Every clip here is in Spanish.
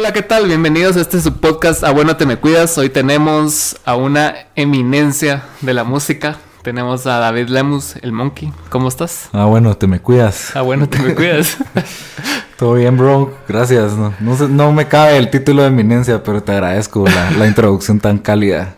Hola, ¿qué tal? Bienvenidos a este su podcast A Bueno Te Me Cuidas. Hoy tenemos a una eminencia de la música. Tenemos a David Lemus, el Monkey. ¿Cómo estás? Ah, bueno, te me cuidas. Ah, bueno, te me cuidas. Todo bien, bro. Gracias. No, no, sé- no me cabe el título de eminencia, pero te agradezco la, la introducción tan cálida.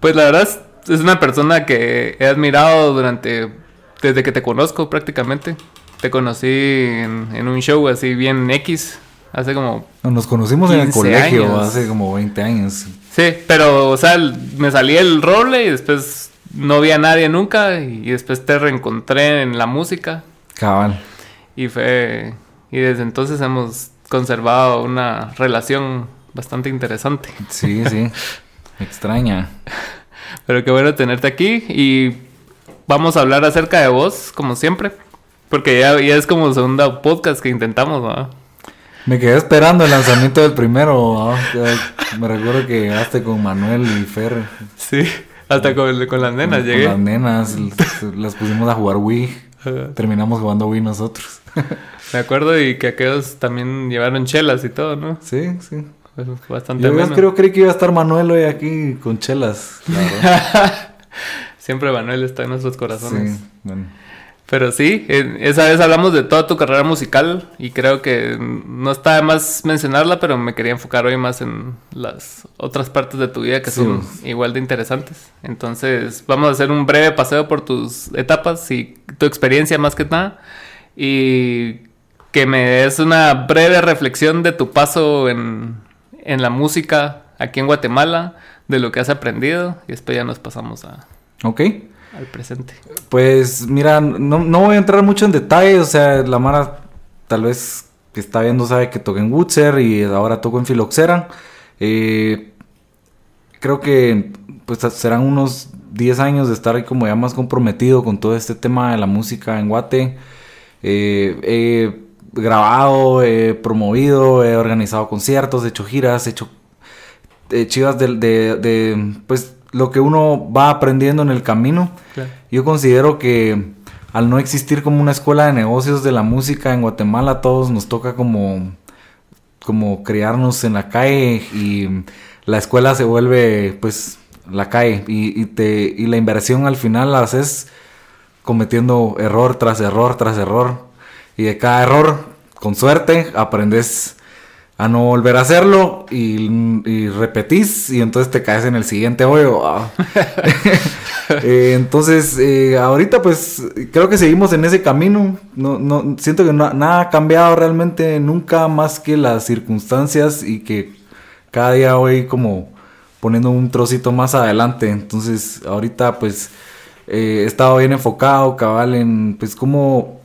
Pues la verdad es- es una persona que he admirado durante... Desde que te conozco prácticamente. Te conocí en, en un show así bien X. Hace como... Nos conocimos en el 15 colegio años. hace como 20 años. Sí, pero o sea, me salí el role y después no vi a nadie nunca. Y después te reencontré en la música. Cabal. Y fue. Y desde entonces hemos conservado una relación bastante interesante. Sí, sí. Extraña. Pero qué bueno tenerte aquí. Y vamos a hablar acerca de vos, como siempre. Porque ya, ya es como segundo podcast que intentamos, ¿no? Me quedé esperando el lanzamiento del primero. Me recuerdo que llegaste con Manuel y Fer. Sí. Hasta con, con las nenas con, llegué. Con las nenas. las- pusimos a jugar Wii. Terminamos jugando Wii nosotros. Me acuerdo y que aquellos también llevaron chelas y todo, ¿no? Sí, sí. Fue bastante Yo ameno. creo, creí que iba a estar Manuel hoy aquí con chelas. la. Siempre Manuel está en nuestros corazones. Sí, bueno. Pero sí, esa vez hablamos de toda tu carrera musical y creo que no está de más mencionarla, pero me quería enfocar hoy más en las otras partes de tu vida que Sí. son igual de interesantes. Entonces, vamos a hacer un breve paseo por tus etapas y tu experiencia más que nada y que me des una breve reflexión de tu paso en, en la música aquí en Guatemala, de lo que has aprendido y después ya nos pasamos a- Ok. Al presente. Pues mira, no, no voy a entrar mucho en detalle. O sea, la Mara tal vez que está viendo sabe que toqué en Woodser y ahora toco en Filoxera. Eh, creo que pues serán unos 10 años de estar ahí como ya más comprometido con todo este tema de la música en Guate. Eh, grabado, he promovido, he organizado conciertos, he hecho giras, he hecho eh, chivas de- de, pues lo que uno va aprendiendo en el camino. Claro. Yo considero que al no existir como una escuela de negocios de la música en Guatemala, a todos nos toca como, como criarnos en la calle y la escuela se vuelve pues la calle y, y te, y la inversión al final la haces cometiendo error tras error tras error y de cada error con suerte aprendes a no volver a hacerlo y, repetís y entonces te caes en el siguiente hoyo. ah. Eh, entonces, eh, ahorita pues creo que seguimos en ese camino. No, no, siento que nada ha cambiado realmente nunca más que las circunstancias y que cada día voy como poniendo un trocito más adelante. Entonces, ahorita pues eh, he estado bien enfocado, cabal, en pues cómo,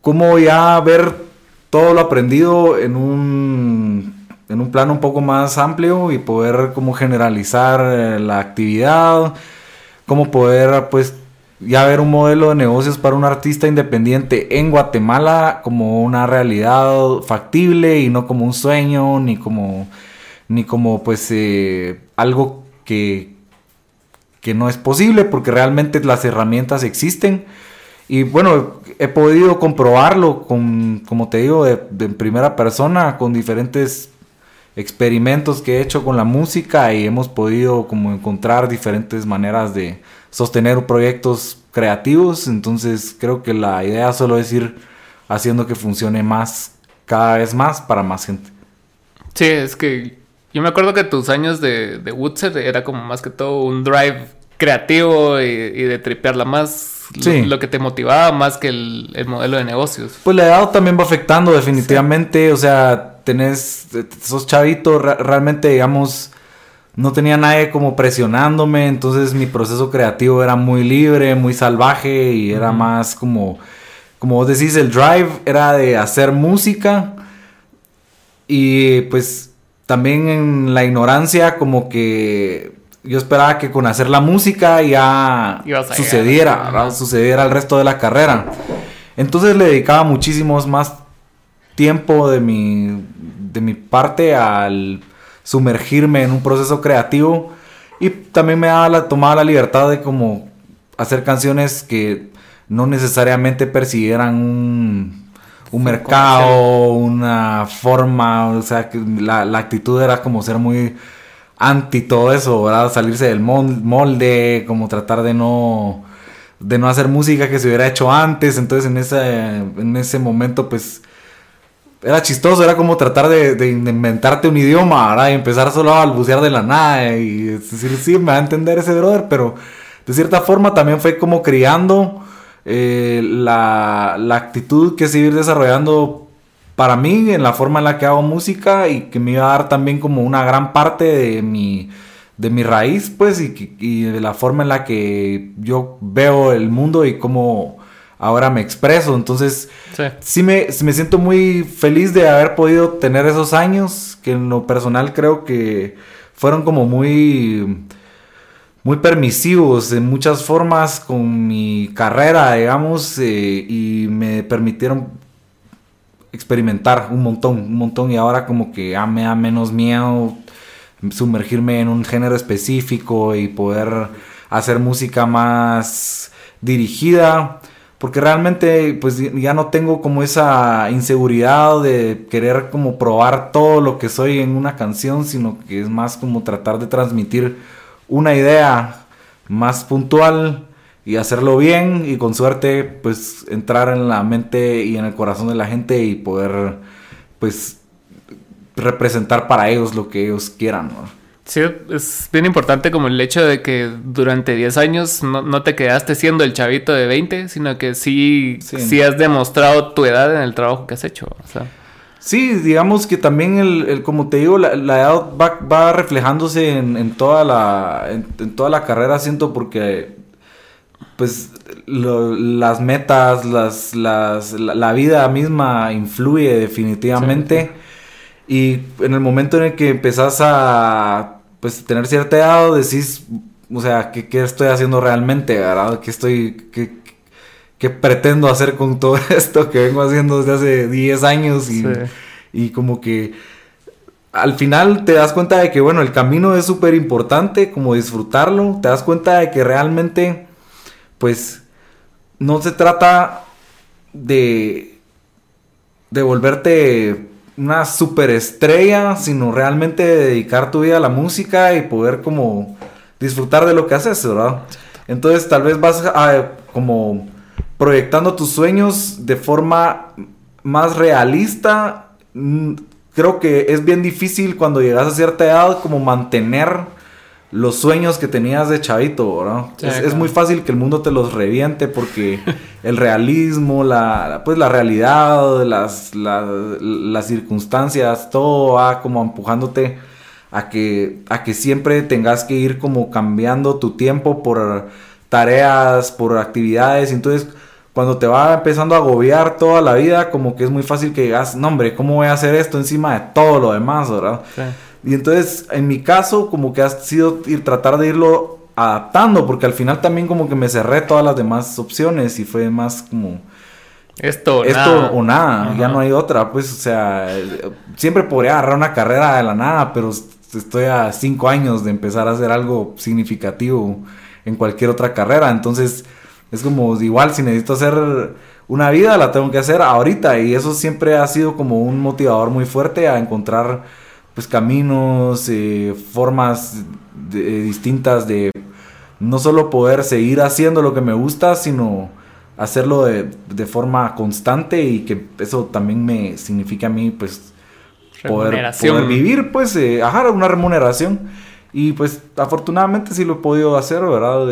cómo ya ver todo lo aprendido en un, en un plano un poco más amplio y poder como generalizar eh, la actividad, cómo poder pues ya ver un modelo de negocios para un artista independiente en Guatemala como una realidad factible y no como un sueño ni como ni como pues eh, algo que que no es posible porque realmente las herramientas existen y bueno, he podido comprobarlo con, como te digo, de, primera persona, con diferentes experimentos que he hecho con la música y hemos podido como encontrar diferentes maneras de sostener proyectos creativos. Entonces creo que la idea solo es ir haciendo que funcione más, cada vez más para más gente. Sí, es que yo me acuerdo que tus años de, de Woodset era como más que todo un drive creativo y, y de tripearla más. lo- Sí. Lo, que te motivaba más que el, el modelo de negocios. Pues la edad también va afectando definitivamente, o sea, tenés, sos chavito, re- realmente digamos, no tenía nadie como presionándome, entonces mi proceso creativo era muy libre, muy salvaje y era más como, como vos decís, el drive era de hacer música y pues también en la ignorancia como que yo esperaba que con hacer la música ya sucediera, sucediera el resto de la carrera. Entonces le dedicaba muchísimos más tiempo de mi, de mi parte al sumergirme en un proceso creativo y también me daba la, tomaba la libertad de como hacer canciones que no necesariamente persiguieran un, un mercado, una forma, o sea, que la, la, actitud era como ser muy anti todo eso, ¿verdad? Salirse del molde, como tratar de no de no hacer música que se hubiera hecho antes, entonces en ese, en ese momento pues era chistoso, era como tratar de, inventarte un idioma, ¿verdad? Y empezar solo a balbucear de la nada y decir, sí, me va a entender ese brother, pero de cierta forma también fue como criando eh, la, la, actitud que seguir desarrollando para mí en la forma en la que hago música y que me iba a dar también como una gran parte de mi, de mi raíz, pues, y, y de la forma en la que yo veo el mundo y cómo ahora me expreso. Entonces, sí, me, me, siento muy feliz de haber podido tener esos años, que en lo personal creo que fueron como muy, muy permisivos en muchas formas con mi carrera, digamos, eh, y me permitieron experimentar un montón, un montón, y ahora como que ya me da menos miedo sumergirme en un género específico y poder hacer música más dirigida porque realmente pues ya no tengo como esa inseguridad de querer como probar todo lo que soy en una canción, sino que es más como tratar de transmitir una idea más puntual y hacerlo bien y con suerte pues entrar en la mente y en el corazón de la gente y poder pues representar para ellos lo que ellos quieran. Sí, es bien importante como el hecho de que durante 10 años no, te quedaste siendo el chavito de 20, sino que sí, sí, has demostrado tu edad en el trabajo que has hecho. Sí, digamos que también, el, como te digo, la, edad va, reflejándose en, toda la, en, toda la carrera, siento, porque pues las metas, las, las, la, vida misma influye definitivamente. Y en el momento en el que empezás a pues tener cierta edad, decís, o sea, ¿qué, qué estoy haciendo realmente, verdad? ¿Qué estoy, qué, qué, pretendo hacer con todo esto que vengo haciendo desde hace 10 años? Y, y como que al final te das cuenta de que, bueno, el camino es súper importante, como disfrutarlo, te das cuenta de que realmente, pues, no se trata de, de volverte una superestrella, sino realmente dedicar tu vida a la música y poder como disfrutar de lo que haces, ¿verdad? Entonces tal vez vas a, como proyectando tus sueños de forma más realista. Mm, creo que es bien difícil cuando llegas a cierta edad como mantener los sueños que tenías de chavito, ¿no? es, muy fácil que el mundo te los reviente porque el realismo, la, pues la realidad, las, las circunstancias, todo va como empujándote a que, a que siempre tengas que ir como cambiando tu tiempo por tareas, por actividades. Entonces, cuando te va empezando a agobiar toda la vida, como que es muy fácil que digas, no hombre, ¿cómo voy a hacer esto encima de todo lo demás, verdad? Y entonces, en mi caso, como que ha sido ir, tratar de irlo adaptando, porque al final también como que me cerré todas las demás opciones y fue más como... Esto, esto o nada, ya no hay otra, pues, o sea, siempre podría agarrar una carrera de la nada, pero estoy a cinco años de empezar a hacer algo significativo en cualquier otra carrera, entonces es como igual si necesito hacer una vida, la tengo que hacer ahorita y eso siempre ha sido como un motivador muy fuerte a encontrar pues caminos, eh, formas eh, distintas de no solo poder seguir haciendo lo que me gusta, sino hacerlo de, forma constante y que eso también me significa a mí pues poder, vivir pues eh, ajá, una remuneración y pues afortunadamente sí lo he podido hacer, ¿verdad?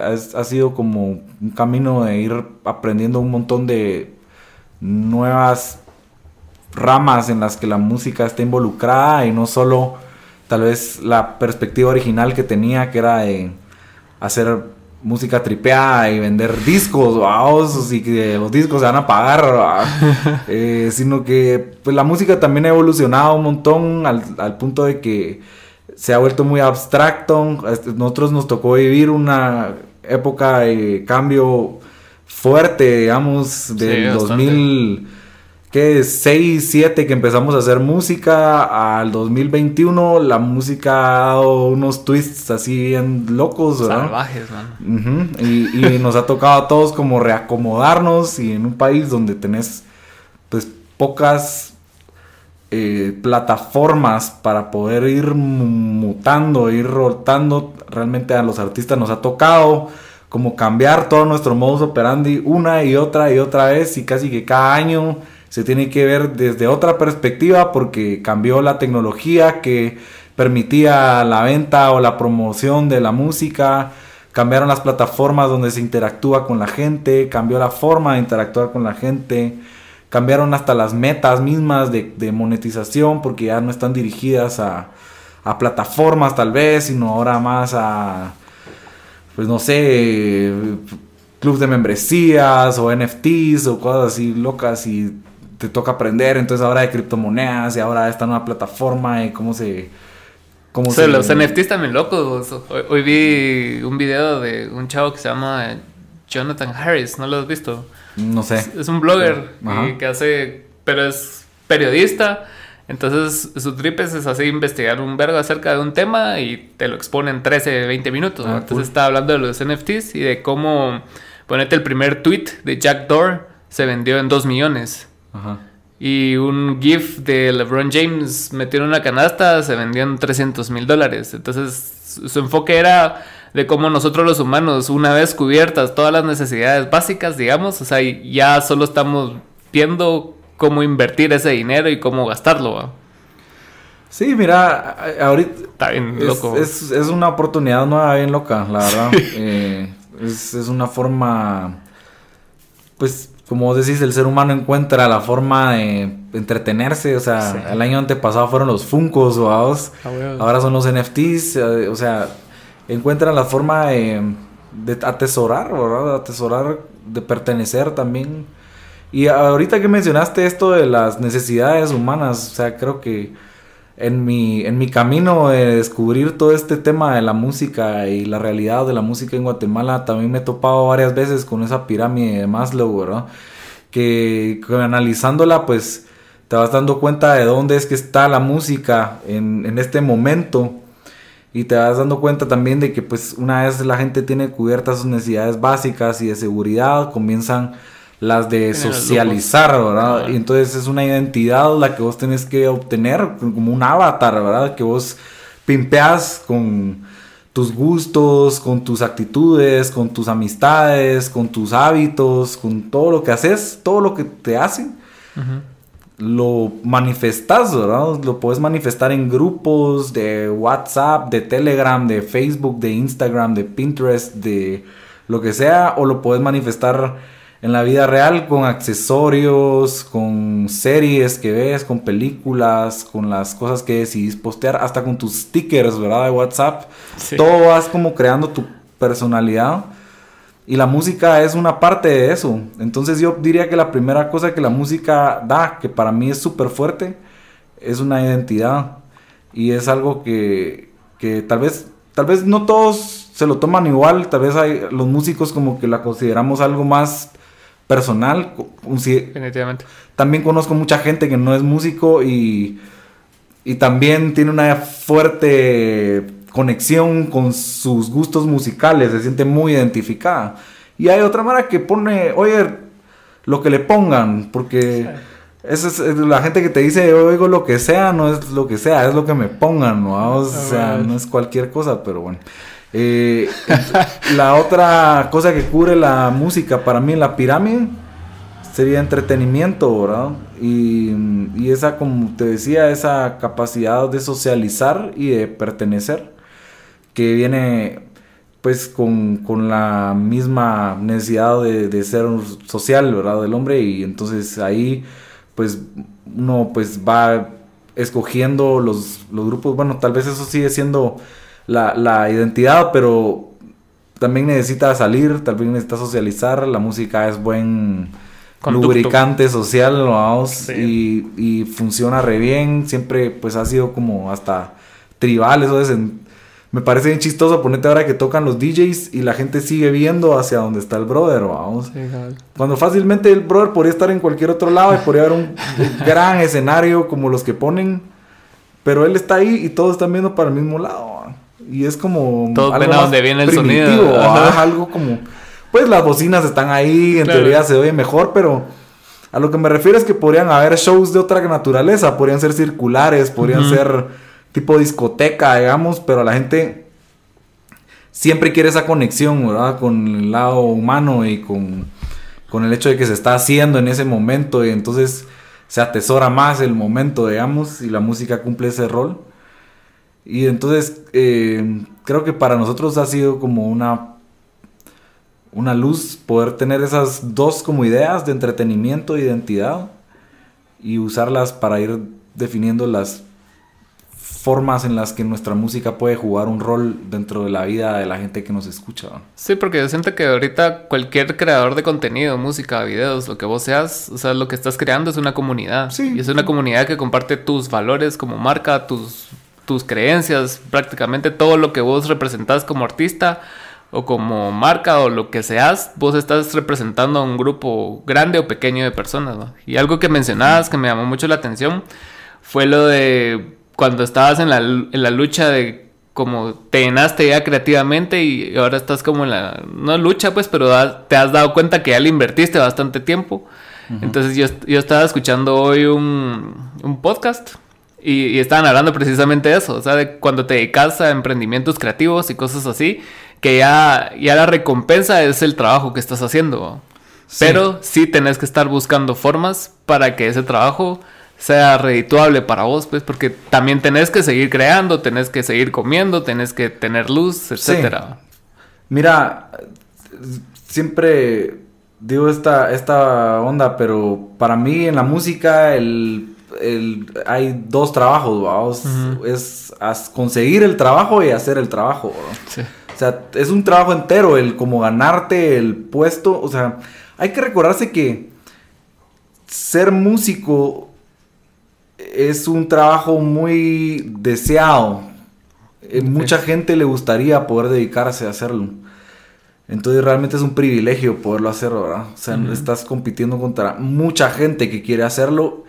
ha, sido como un camino de ir aprendiendo un montón de nuevas ramas en las que la música está involucrada y no solo tal vez la perspectiva original que tenía que era de hacer música tripeada y vender discos, vamos, y que los discos se van a pagar, eh, sino que pues la música también ha evolucionado un montón al, al, punto de que se ha vuelto muy abstracto. Nosotros nos tocó vivir una época de cambio fuerte, digamos, del 2000 que 6, 7 que empezamos a hacer música, al 2021 la música ha dado unos twists así bien locos, ¿verdad? Salvajes, man. y, y, nos ha tocado a todos como reacomodarnos y en un país donde tenés pues pocas eh, plataformas para poder ir mutando, ir rotando. Realmente a los artistas nos ha tocado como cambiar todo nuestro modus operandi una y otra y otra vez y casi que cada año se tiene que ver desde otra perspectiva porque cambió la tecnología que permitía la venta o la promoción de la música, cambiaron las plataformas donde se interactúa con la gente, cambió la forma de interactuar con la gente, cambiaron hasta las metas mismas de, monetización porque ya no están dirigidas a, a plataformas tal vez, sino ahora más a pues no sé, clubs de membresías o NFTs o cosas así locas y te toca aprender, entonces ahora de criptomonedas y ahora esta nueva plataforma y cómo se... Cómo se... Los NFTs también locos. Hoy, vi un video de un chavo que se llama Jonathan Harris, ¿no lo has visto? No sé. Es, un blogger que hace, pero es periodista entonces, su trip es, así investigar un vergo acerca de un tema y te lo expone en 13, 20 minutos. Ah, Entonces, está hablando de los NFTs y de cómo, ponete el primer tweet de Jack Dorsey se vendió en 2 millones. Ajá. Y un GIF de LeBron James metido en una canasta se vendió en 300 mil dólares. Entonces, su enfoque era de cómo nosotros los humanos, una vez cubiertas todas las necesidades básicas, digamos, o sea, ya solo estamos viendo cómo invertir ese dinero y cómo gastarlo. Sí, mira, ahorita... Está bien es, loco. Es, una oportunidad nueva bien loca, la verdad. Eh, es, una forma, pues, como decís, el ser humano encuentra la forma de entretenerse. O sea, el año antepasado fueron los Funcos, o ah, ahora son los NFTs. Eh, o sea, encuentra la forma de, de atesorar, ¿verdad? atesorar, de pertenecer también y ahorita que mencionaste esto de las necesidades humanas, o sea, creo que en mi, en mi camino de descubrir todo este tema de la música y la realidad de la música en Guatemala, también me he topado varias veces con esa pirámide de Maslow, ¿verdad? Que, analizándola, pues te vas dando cuenta de dónde es que está la música en, en este momento. Y te vas dando cuenta también de que pues una vez la gente tiene cubiertas sus necesidades básicas y de seguridad, comienzan las de socializar, ¿verdad? Y entonces es una identidad la que vos tenés que obtener, como un avatar, ¿verdad? Que vos pimpeas con tus gustos, con tus actitudes, con tus amistades, con tus hábitos, con todo lo que haces, todo lo que te hacen. Lo manifestas, ¿verdad? Lo puedes manifestar en grupos de WhatsApp, de Telegram, de Facebook, de Instagram, de Pinterest, de lo que sea, o lo puedes manifestar en la vida real con accesorios, con series que ves, con películas, con las cosas que decidís postear, hasta con tus stickers, ¿verdad? De WhatsApp. Todo vas como creando tu personalidad. Y la música es una parte de eso. Entonces yo diría que la primera cosa que la música da, que para mí es súper fuerte, es una identidad. Y es algo que, que tal vez, tal vez no todos se lo toman igual. Tal vez hay los músicos como que la consideramos algo más personal. Definitivamente. También conozco mucha gente que no es músico y, y también tiene una fuerte conexión con sus gustos musicales, se siente muy identificada. Y hay otra manera que pone, oye, lo que le pongan, porque esa es, la gente que te dice, oigo lo que sea, no es lo que sea, es lo que me pongan, ¿no? O sea, no es cualquier cosa, pero bueno. Eh, la otra cosa que cubre la música para mí la pirámide sería entretenimiento, ¿verdad? Y, y, esa, como te decía, esa capacidad de socializar y de pertenecer, que viene pues con, con la misma necesidad de, de, ser social, ¿verdad? Del hombre y entonces ahí pues uno pues va escogiendo los, los grupos, bueno, tal vez eso sigue siendo la, la identidad, pero también necesita salir, también necesita socializar, la música es buen lubricante social, vamos, y, y, funciona re bien, siempre pues ha sido como hasta tribal, eso es, me parece bien chistoso ponerte ahora que tocan los DJs y la gente sigue viendo hacia donde está el brother, vamos. Cuando fácilmente el brother podría estar en cualquier otro lado y podría haber un gran escenario como los que ponen, pero él está ahí y todos están viendo para el mismo lado. Y es como. Todos ven a donde viene el sonido. algo como. Pues las bocinas están ahí, en teoría se oye mejor, pero A lo que me refiero es que podrían haber shows de otra naturaleza, podrían ser circulares, podrían ser tipo discoteca, digamos, pero la gente siempre quiere esa conexión, ¿verdad? Con el lado humano y con, con el hecho de que se está haciendo en ese momento y entonces se atesora más el momento, digamos, y la música cumple ese rol. Y entonces eh, creo que para nosotros ha sido como una una luz poder tener esas dos como ideas de entretenimiento e identidad y usarlas para ir definiendo las formas en las que nuestra música puede jugar un rol dentro de la vida de la gente que nos escucha. Sí, porque yo siento que ahorita cualquier creador de contenido, música, videos, lo que vos seas, o sea, lo que estás creando es una comunidad. Sí. Y es una comunidad que comparte tus valores como marca, tus, tus creencias, prácticamente todo lo que vos representás como artista o como marca o lo que seas, vos estás representando a un grupo grande o pequeño de personas. ¿no? Y algo que mencionabas que me llamó mucho la atención fue lo de cuando estabas en la, en la lucha de como te llenaste ya creativamente y ahora estás como en la, no lucha pues, pero te has dado cuenta que ya le invertiste bastante tiempo. Entonces yo, yo, estaba escuchando hoy un, un podcast y, y, estaban hablando precisamente de eso, o sea, de cuando te dedicas a emprendimientos creativos y cosas así, que ya, ya la recompensa es el trabajo que estás haciendo. Pero sí tenés que estar buscando formas para que ese trabajo sea redituable para vos, pues, porque también tenés que seguir creando, tenés que seguir comiendo, tenés que tener luz, etcétera. Mira, siempre digo esta, esta onda, pero para mí en la música el, hay dos trabajos, vamos. Es conseguir el trabajo y hacer el trabajo. Sí. O sea, es un trabajo entero el como ganarte el puesto. O sea, hay que recordarse que ser músico es un trabajo muy deseado. Eh, mucha gente le gustaría poder dedicarse a hacerlo. Entonces realmente es un privilegio poderlo hacer, ¿verdad? O sea, estás compitiendo contra mucha gente que quiere hacerlo.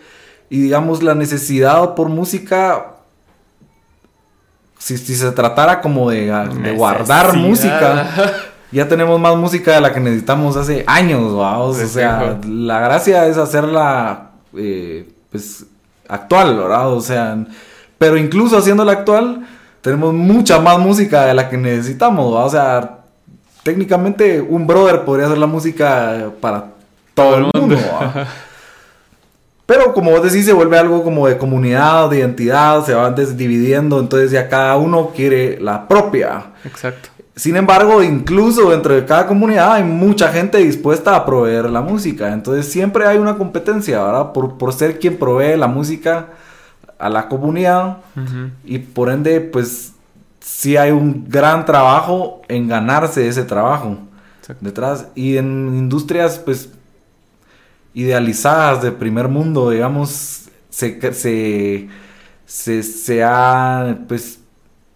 Y digamos, la necesidad por música si, se tratara como de, ah, guardar música, ya tenemos más música de la que necesitamos hace años, vamos. o sea, la gracia es hacerla, eh, pues, actual, ¿verdad? O sea, pero incluso haciéndola actual, tenemos mucha más música de la que necesitamos. O sea, técnicamente un brother podría hacer la música para todo, el mundo. Pero como vos decís, se vuelve algo como de comunidad, de identidad, se van desdividiendo, entonces ya cada uno quiere la propia. Exacto. Sin embargo, incluso dentro de cada comunidad hay mucha gente dispuesta a proveer la música. Entonces siempre hay una competencia, ¿verdad? Por, por ser quien provee la música a la comunidad. Y por ende, pues sí hay un gran trabajo en ganarse ese trabajo detrás. Y en industrias, pues idealizadas de primer mundo, digamos, se, se, se, ha pues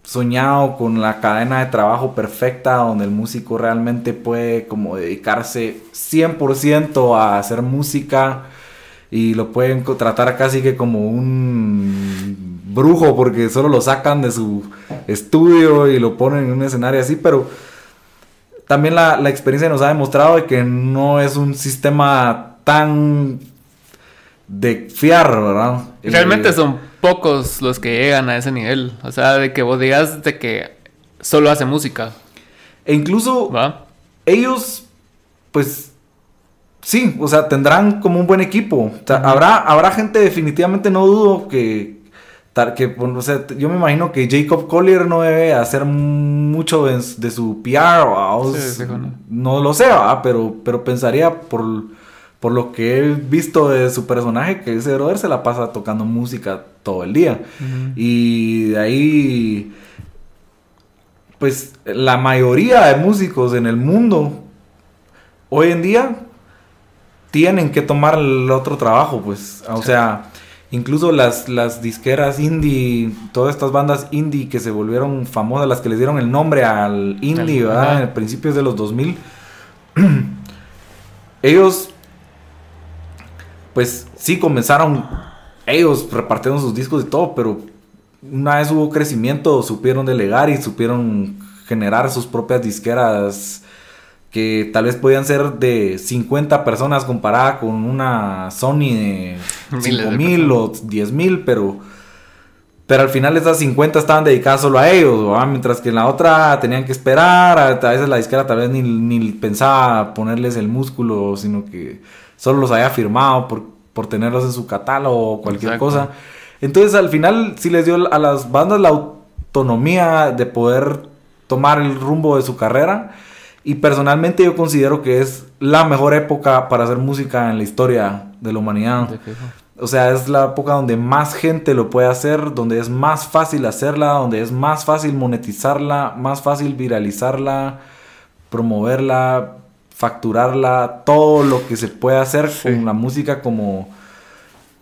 soñado con la cadena de trabajo perfecta donde el músico realmente puede como dedicarse 100% a hacer música y lo pueden tratar casi que como un brujo porque solo lo sacan de su estudio y lo ponen en un escenario así, pero también la, la experiencia nos ha demostrado que no es un sistema tan de fiar, ¿verdad? Realmente son pocos los que llegan a ese nivel. O sea, de que vos digas de que solo hace música. E incluso ellos, pues, sí, o sea, tendrán como un buen equipo. habrá, habrá gente definitivamente, no dudo que, que o sea, yo me imagino que Jacob Collier no debe hacer mucho de, su PR, o, no. lo sé, pero, pero pensaría por por lo que he visto de su personaje, que ese brother se la pasa tocando música todo el día. Y de ahí, pues la mayoría de músicos en el mundo, hoy en día, tienen que tomar el otro trabajo, pues. O sea, incluso las, las disqueras indie, todas estas bandas indie que se volvieron famosas, las que les dieron el nombre al indie, ¿verdad? En principios de los 2000. ellos pues sí comenzaron ellos repartiendo sus discos y todo, pero una vez hubo crecimiento, supieron delegar y supieron generar sus propias disqueras que tal vez podían ser de 50 personas comparada con una Sony de Miles de 5000 o 10000, pero pero al final esas 50 estaban dedicadas solo a ellos, ¿verdad? mientras que en la otra tenían que esperar, a a veces la disquera tal vez ni, ni pensaba ponerles el músculo, sino que solo los había firmado por, por tenerlos en su catálogo o cualquier Exacto. cosa. Entonces al final sí les dio a las bandas la autonomía de poder tomar el rumbo de su carrera. Y personalmente yo considero que es la mejor época para hacer música en la historia de la humanidad. O sea, es la época donde más gente lo puede hacer, donde es más fácil hacerla, donde es más fácil monetizarla, más fácil viralizarla, promoverla, facturarla, todo lo que se puede hacer Sí. con la música como,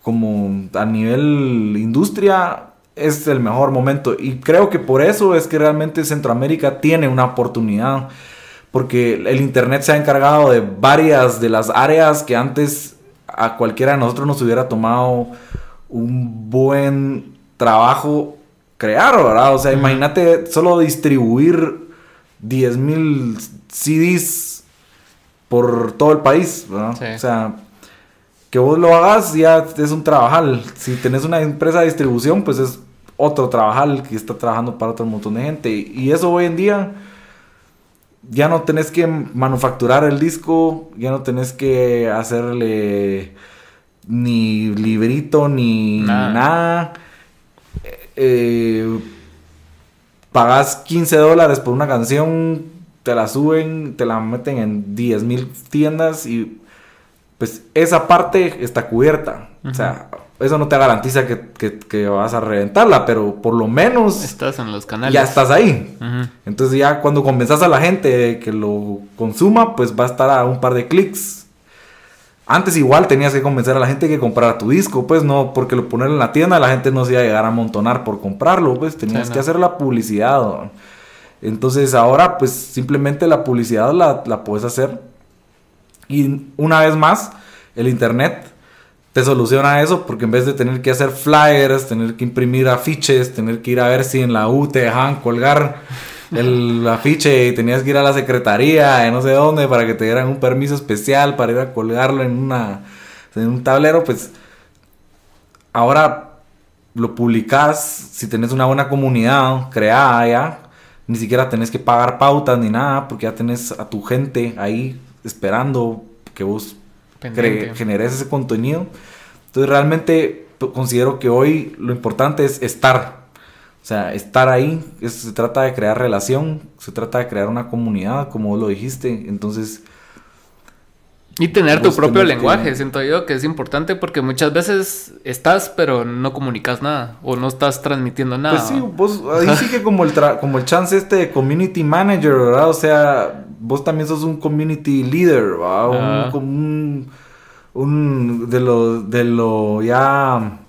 como a nivel industria es el mejor momento. Y creo que por eso es que realmente Centroamérica tiene una oportunidad. Porque el Internet se ha encargado de varias de las áreas que antes a cualquiera de nosotros nos hubiera tomado un buen trabajo crear, ¿verdad? O sea, Ujú. imagínate solo distribuir 10.000 CDs por todo el país, ¿verdad? Sí. O sea, que vos lo hagas ya es un trabajal. Si tenés una empresa de distribución, pues es otro trabajal que está trabajando para otro montón de gente. Y eso hoy en día ya no tenés que manufacturar el disco, ya no tenés que hacerle ni librito ni Nada. nada. Eh, pagas 15 dólares por una canción, te la suben, te la meten en 10 mil tiendas y pues esa parte está cubierta. O sea, eso no te garantiza que, que- que vas a reventarla, pero por lo menos Estás en los canales. ya estás ahí. Entonces ya cuando convenzas a la gente que lo consuma, pues va a estar a un par de clics. Antes igual tenías que convencer a la gente que comprara tu disco, pues no, porque lo poner en la tienda la gente no se iba a llegar a amontonar por comprarlo, pues tenías Sí, que hacer la publicidad. ¿no? Entonces ahora pues simplemente la publicidad la, la puedes hacer. Y una vez más, el internet te soluciona eso porque en vez de tener que hacer flyers, tener que imprimir afiches, tener que ir a ver si en la U te dejaban colgar el afiche y tenías que ir a la secretaría de no sé dónde para que te dieran un permiso especial para ir a colgarlo en una en un tablero, pues ahora lo publicas si tenés una buena comunidad creada ya, ni siquiera tenés que pagar pautas ni nada porque ya tenés a tu gente ahí esperando que vos generes ese contenido. Entonces realmente considero que hoy lo importante es estar. O sea, estar ahí. Se trata de crear relación, se trata de crear una comunidad, como vos lo dijiste. Entonces, Y tener tu Vos propio que- lenguaje, siento yo que es importante porque muchas veces estás pero no comunicas nada o no estás transmitiendo nada. pues sí, vos ahí sí que como el, tra- como el chance este de community manager, ¿verdad? O sea, vos también sos un community leader, ¿verdad? Un- Ah. como un, un de lo, de lo ya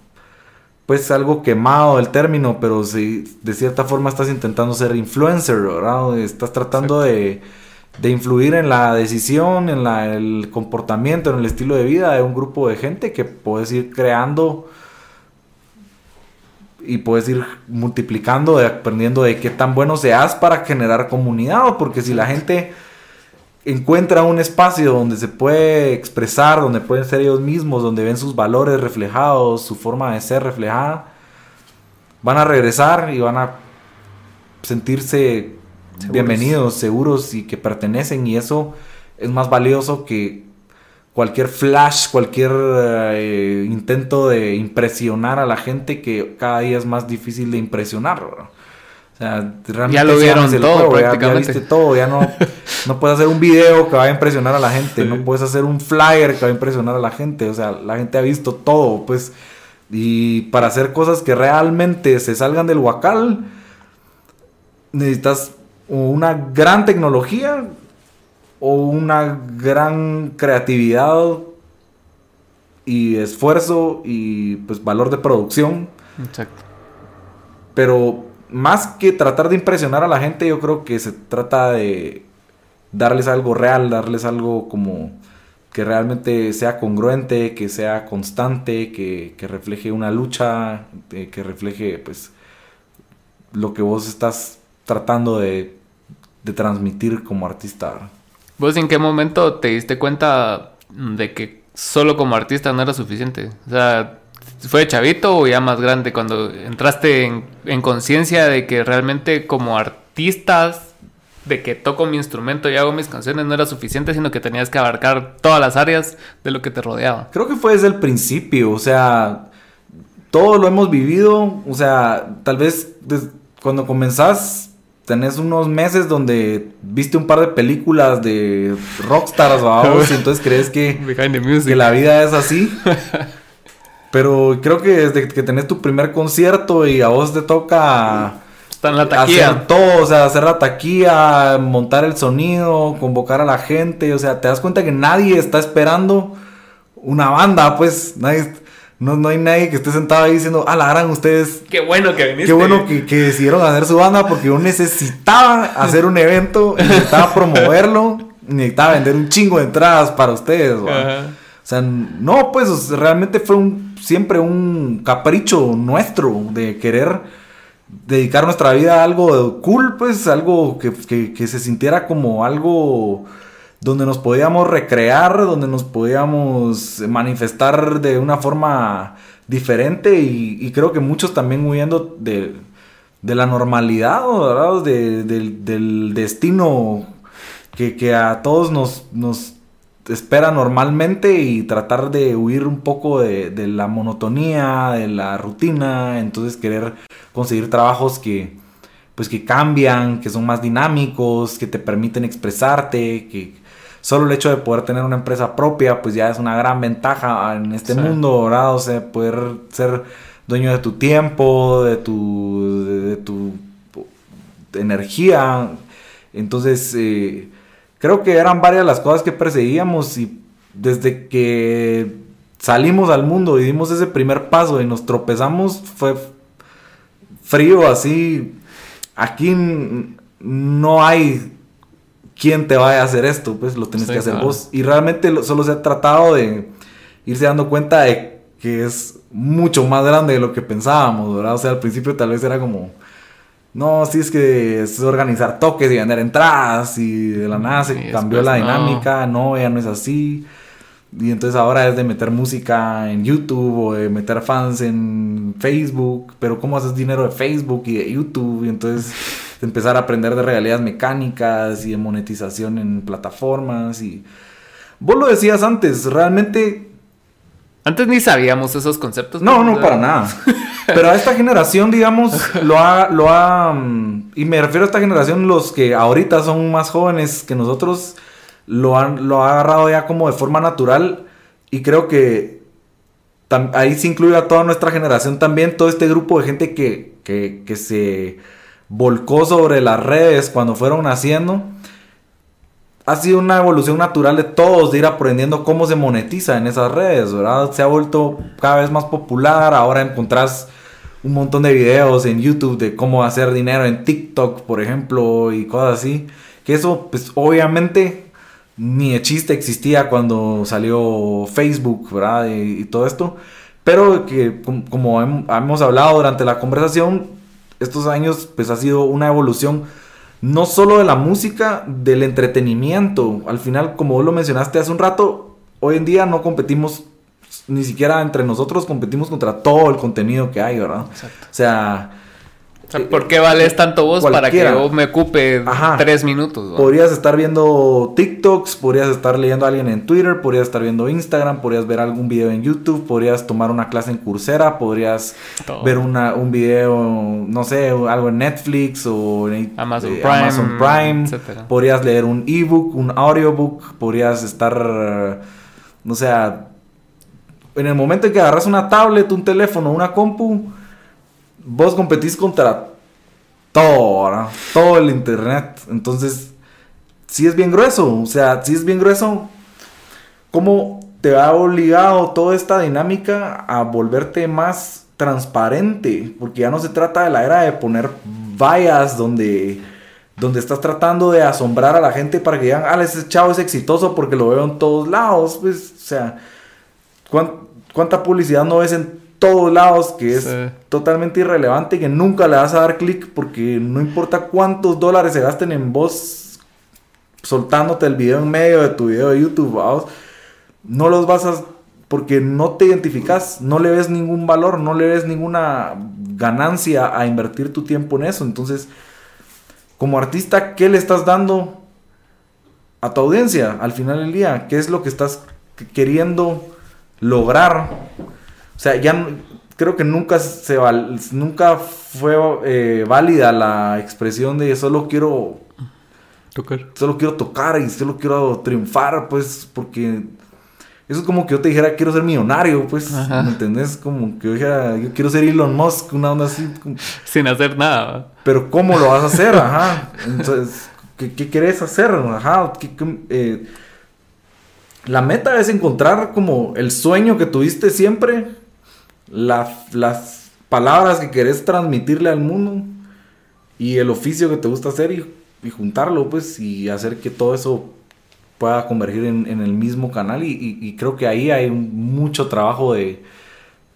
pues algo quemado el término, pero si de cierta forma estás intentando ser influencer, ¿verdad? Estás tratando de, de influir en la decisión, en la, el comportamiento, en el estilo de vida de un grupo de gente que puedes ir creando y puedes ir multiplicando, de- aprendiendo de qué tan bueno seas para generar comunidad, porque si la gente encuentra un espacio donde se puede expresar, donde pueden ser ellos mismos, donde ven sus valores reflejados, su forma de ser reflejada, van a regresar y van a sentirse Seguros. bienvenidos, seguros y que pertenecen y eso es más valioso que cualquier flash, cualquier eh, intento de impresionar a la gente que cada día es más difícil de impresionar. ¿verdad? O sea, realmente Ya lo vieron todo, ya- ya, viste todo, ya no, no puedes hacer un video que va a impresionar a la gente, Sí. no puedes hacer un flyer que va a impresionar a la gente, o sea, la gente ha visto todo, pues, y para hacer cosas que realmente se salgan del huacal, necesitas o una gran tecnología o una gran creatividad y esfuerzo y pues valor de producción. Exacto. Pero más que tratar de impresionar a la gente, yo creo que se trata de darles algo real, darles algo como que realmente sea congruente, que sea constante, que, que refleje una lucha, eh, que refleje pues lo que vos estás tratando de, de transmitir como artista. ¿Vos en qué momento te diste cuenta de que solo como artista no era suficiente? O sea, ¿fue chavito o ya más grande cuando entraste en, en conciencia de que realmente como artistas de que toco mi instrumento y hago mis canciones no era suficiente, sino que tenías que abarcar todas las áreas de lo que te rodeaba. Creo que fue desde el principio, o sea, todo lo hemos vivido, o sea, tal vez cuando comenzás tenés unos meses donde viste un par de películas de rockstars, vamos, y entonces crees que, que la vida es así. Pero creo que desde que tenés tu primer concierto y a vos te toca Está en la taquilla. hacer todo, o sea, hacer la taquilla, montar el sonido, convocar a la gente, o sea, te das cuenta que nadie está esperando una banda, pues nadie no, no hay nadie que esté sentado ahí diciendo, ah, la harán ustedes. Qué bueno que viniste. Qué bueno que, decidieron hacer su banda porque yo necesitaba hacer un evento, necesitaba promoverlo, necesitaba vender un chingo de entradas para ustedes. O sea, no, pues realmente fue un, siempre un capricho nuestro de querer dedicar nuestra vida a algo cool, pues algo que, que se sintiera como algo donde nos podíamos recrear, donde nos podíamos manifestar de una forma diferente y, creo que muchos también huyendo de, la normalidad, ¿verdad? del destino que, a todos nos, nos, espera normalmente y tratar de huir un poco de, de, la monotonía, de la rutina, entonces querer conseguir trabajos que pues que cambian, que son más dinámicos, que te permiten expresarte, que, solo el hecho de poder tener una empresa propia, pues ya es una gran ventaja en este mundo, ¿verdad? O sea, poder ser dueño de tu tiempo, de tu, de, tu energía. Entonces, eh, creo que eran varias las cosas que perseguíamos y desde que salimos al mundo y dimos ese primer paso y nos tropezamos, fue frío así. Aquí no hay quién te va a hacer esto, pues lo tienes que hacer vos. Y realmente solo se ha tratado de irse dando cuenta de que es mucho más grande de lo que pensábamos, ¿verdad? O sea, al principio tal vez era como, no, sí es que es organizar toques y vender entradas y de la nada se cambió la dinámica, no. ya no es así. Y entonces ahora es de meter música en YouTube o de meter fans en Facebook, pero ¿cómo haces dinero de Facebook y de YouTube? Y entonces de empezar a aprender de realidades mecánicas y de monetización en plataformas y... Vos lo decías antes, realmente... Antes ni sabíamos esos conceptos. No, no, para nada. Pero a esta generación, digamos, lo ha, lo ha... Mm, y me refiero a esta generación, los que ahorita son más jóvenes que nosotros, lo han lo ha agarrado ya como de forma natural. Y creo que ahí se incluye a toda nuestra generación también, todo este grupo de gente que, que, que se volcó sobre las redes cuando fueron naciendo, ha sido una evolución natural de todos, de ir aprendiendo cómo se monetiza en esas redes, ¿verdad? Se ha vuelto cada vez más popular, ahora encontrás un montón de videos en YouTube de cómo hacer dinero en TikTok, por ejemplo, y cosas así. Que eso, pues obviamente, ni de chiste existía cuando salió Facebook, ¿verdad? Y, todo esto. Pero que como hemos hablado durante la conversación, estos años pues ha sido una evolución no solo de la música, del entretenimiento. Al final, como vos lo mencionaste hace un rato, hoy en día no competimos ni siquiera entre nosotros, competimos contra todo el contenido que hay, ¿verdad? Exacto. O sea, ¿por qué vales tanto vos para que yo me ocupe tres minutos? Podrías estar viendo TikToks, podrías estar leyendo a alguien en Twitter, podrías estar viendo Instagram, podrías ver algún video en YouTube, podrías tomar una clase en Coursera, podrías ver una, un video, no sé, algo en Netflix o en Amazon eh, Prime, Prime. podrías leer un ebook, un audiobook, podrías estar, no sé, en el momento en que agarras una tablet, un teléfono, una compu, vos competís contra todo, todo el internet. Entonces, si es bien grueso. O sea, si es bien grueso, ¿cómo te ha obligado toda esta dinámica a volverte más transparente? Porque ya no se trata de la era de poner vallas donde, donde estás tratando de asombrar a la gente para que digan, ah, ese chavo es exitoso porque lo veo en todos lados. Pues, o sea, ¿cuánta publicidad no ves en todos lados, que es totalmente irrelevante y que nunca le vas a dar clic porque no importa cuántos dólares se gasten en vos soltándote el video en medio de tu video de YouTube, vamos, no los vas a porque no te identificas, no le ves ningún valor, no le ves ninguna ganancia a invertir tu tiempo en eso. Entonces, como artista, ¿qué le estás dando a tu audiencia al final del día? ¿Qué es lo que estás queriendo lograr? O sea, ya creo que nunca se nunca fue eh, válida la expresión de solo quiero tocar. Solo quiero tocar y solo quiero triunfar, pues, porque eso es como que yo te dijera, quiero ser millonario, pues, ¿me entendés? Como que yo dijera, yo quiero ser Elon Musk, una onda así. Sin hacer nada. Pero ¿cómo lo vas a hacer? Ajá. Entonces, ¿qué, qué querés hacer? Ajá. Eh, la meta es encontrar como el sueño que tuviste siempre, las palabras que querés transmitirle al mundo y el oficio que te gusta hacer y, juntarlo, pues, y hacer que todo eso pueda converger en, el mismo canal. Y, creo que ahí hay mucho trabajo de,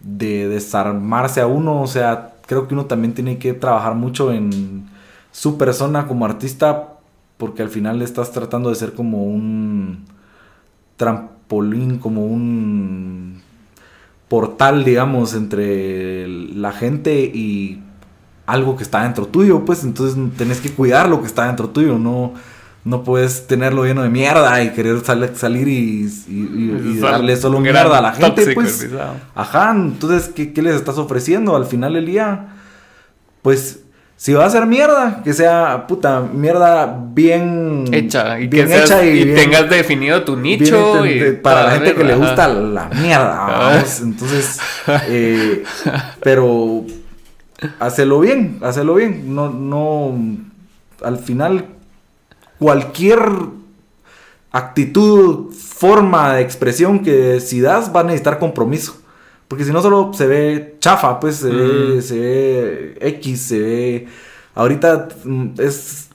desarmarse a uno, o sea, creo que uno también tiene que trabajar mucho en su persona como artista porque al final estás tratando de ser como un trampolín, como un portal, digamos, entre la gente y algo que está dentro tuyo, pues entonces tenés que cuidar lo que está dentro tuyo, no no puedes tenerlo lleno de mierda y querer salir y, darle solo mierda a la gente, pues. Ajá, entonces, ¿qué, les estás ofreciendo al final del día? Pues, si va a ser mierda, que sea, puta, mierda bien hecha y que tengas definido tu nicho. para la gente que le gusta la mierda, vamos. Entonces, eh, pero, hacelo bien, hacelo bien. No, no, al final cualquier actitud, forma de expresión que si das va a necesitar compromiso. Porque si no solo se ve chafa, pues se, ve, se ve X, se ve... Ahorita mm, es...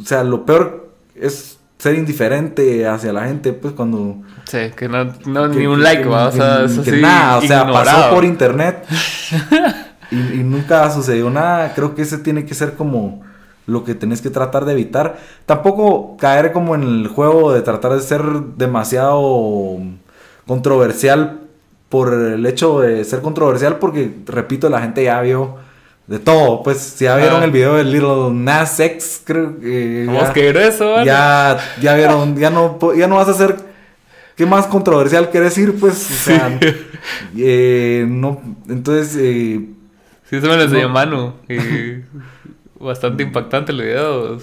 O sea, lo peor es ser indiferente hacia la gente, pues cuando... Sí, que no, ni un like, va, o sea, eso que nada, o sea, pasó por internet y, y, nunca sucedió nada. Creo que ese tiene que ser como lo que tenés que tratar de evitar. Tampoco caer como en el juego de tratar de ser demasiado controversial por el hecho de ser controversial, porque, repito, la gente ya vio de todo. Pues, si ya vieron el video del Little Nas X, creo que... Vamos que eso, Ya, ya vieron, ya no, ya no vas a ser... ¿Qué más controversial quieres ir? Pues, o sea, eh, no, entonces... Eh, sí, se me lo enseñó Manu. Y bastante impactante el video.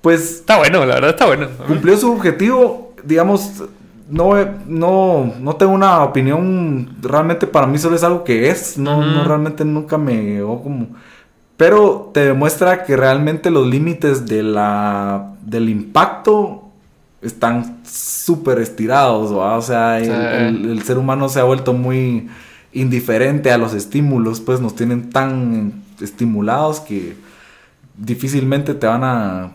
Pues. Está bueno, la verdad está bueno. Cumplió su objetivo, digamos. No, no, no tengo una opinión. Realmente para mí solo es algo que es. No, realmente nunca me como. Pero te demuestra que realmente los límites de la, del impacto están súper estirados. O sea, el, ser humano se ha vuelto muy indiferente a los estímulos. Pues nos tienen tan estimulados que difícilmente te van a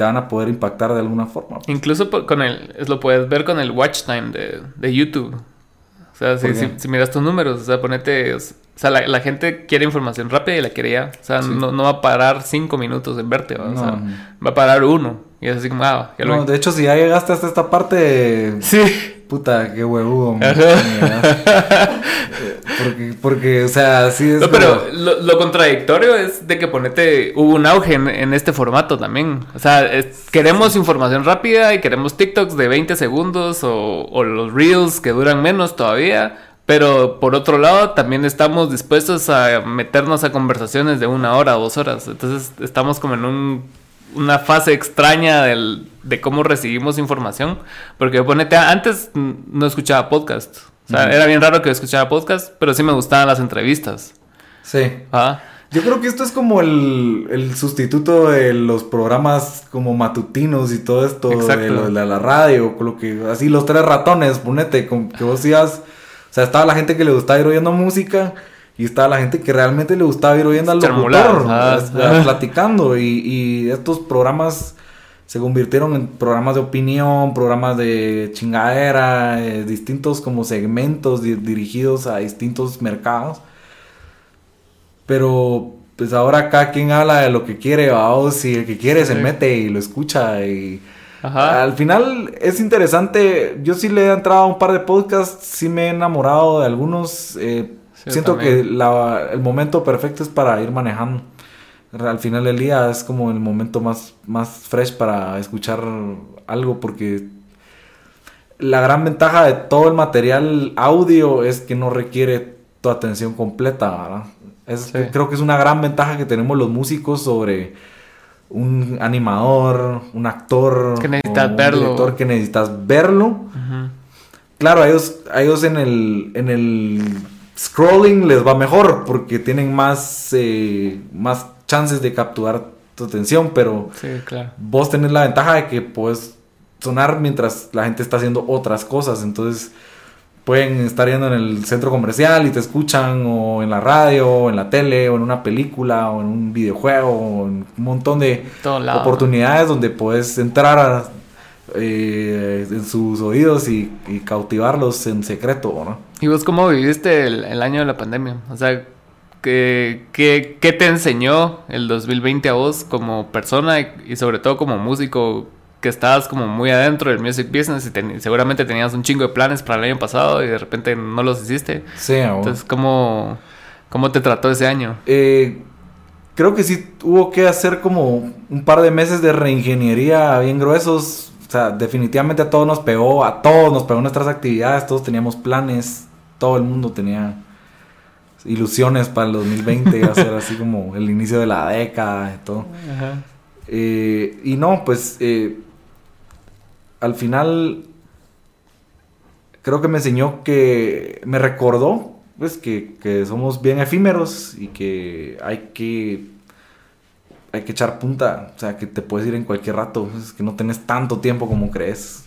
te van a poder impactar de alguna forma. Pues. Incluso con el, lo puedes ver con el watch time de, de YouTube. O sea, si, si, miras tus números, o sea, ponete, o sea, la, gente quiere información rápida y la quiere ya. O sea, no, no, va a parar cinco minutos en verte, o sea, va a parar uno. Y es así como, ah, No, de hecho, si ya llegaste hasta esta parte... Sí. Puta, qué huevudo. porque, porque, o sea, así es. No, pero lo, contradictorio es de que ponete. Hubo un auge en, este formato también. O sea, queremos información rápida y queremos TikToks de 20 segundos o, o los Reels que duran menos todavía. Pero por otro lado, también estamos dispuestos a meternos a conversaciones de una hora o dos horas. Entonces, estamos como en un una fase extraña del, de cómo recibimos información. Porque ponete, antes no escuchaba podcast. O sea, era bien raro que escuchaba podcast, pero sí me gustaban las entrevistas. Sí. Ah. Yo creo que esto es como el, el, sustituto de los programas como matutinos y todo esto de, lo, de, la radio, lo que así los tres ratones, ponete, con que vos ibas, o sea, estaba la gente que le gustaba ir oyendo música y estaba la gente que realmente le gustaba ir oyendo al locutor, platicando. Y, estos programas se convirtieron en programas de opinión, programas de chingadera, eh, distintos como segmentos dirigidos a distintos mercados. Pero pues ahora cada quien habla de lo que quiere, vamos, y el que quiere se mete y lo escucha y Ajá. Al final es interesante. Yo sí le he entrado a un par de podcasts, sí me he enamorado de algunos. eh, Sí, siento que la- el momento perfecto es para ir manejando. Al final del día es como el momento más, más fresh para escuchar algo porque la gran ventaja de todo el material audio es que no requiere tu atención completa, ¿verdad? Es- Sí. Creo que es una gran ventaja que tenemos los músicos sobre un animador, un actor, Que necesitas un verlo. director que necesitas verlo. Claro, ellos, ellos en el, en el scrolling les va mejor porque tienen más, eh, más chances de capturar tu atención, pero Sí, claro. vos tenés la ventaja de que puedes sonar mientras la gente está haciendo otras cosas. Entonces pueden estar yendo en el centro comercial y te escuchan, o en la radio, o en la tele, o en una película, o en un videojuego, o en un montón de Todo lado. oportunidades donde puedes entrar a- eh, en sus oídos y, y cautivarlos en secreto, ¿no? ¿Y vos cómo viviste el, el año de la pandemia? O sea, ¿qué, qué, qué te enseñó el 2020 a vos como persona y, y sobre todo como músico que estabas como muy adentro del music business y ten- seguramente tenías un chingo de planes para el año pasado y de repente no los hiciste? Sí. Entonces, ¿cómo, cómo te trató ese año? Eh, creo que sí hubo que hacer como un par de meses de reingeniería bien gruesos. O sea, definitivamente a todos nos pegó, a todos nos pegó nuestras actividades, todos teníamos planes, todo el mundo tenía ilusiones para el 2020, iba a ser así como el inicio de la década y todo. Eh, y no, pues eh, al final creo que me enseñó que me recordó pues que, que somos bien efímeros y que hay que hay que echar punta, o sea, que te puedes ir en cualquier rato, es que no tenés tanto tiempo como crees.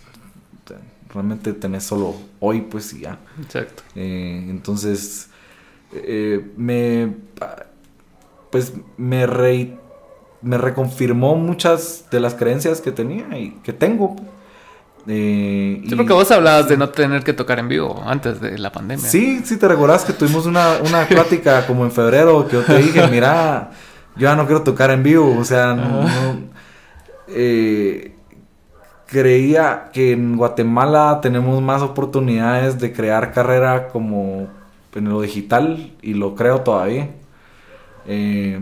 O sea, realmente tenés solo hoy, pues y ya. Exacto. Eh, entonces, eh, me. Pues me, re- me reconfirmó muchas de las creencias que tenía y que tengo. Eh, Sí, y- porque vos hablabas de no tener que tocar en vivo antes de la pandemia. Sí, sí, te recordás que tuvimos una, una plática como en febrero que yo te dije, mira, yo ya no quiero tocar en vivo, o sea, no, no- eh, creía que en Guatemala tenemos más oportunidades de crear carrera como en lo digital y lo creo todavía. Eh,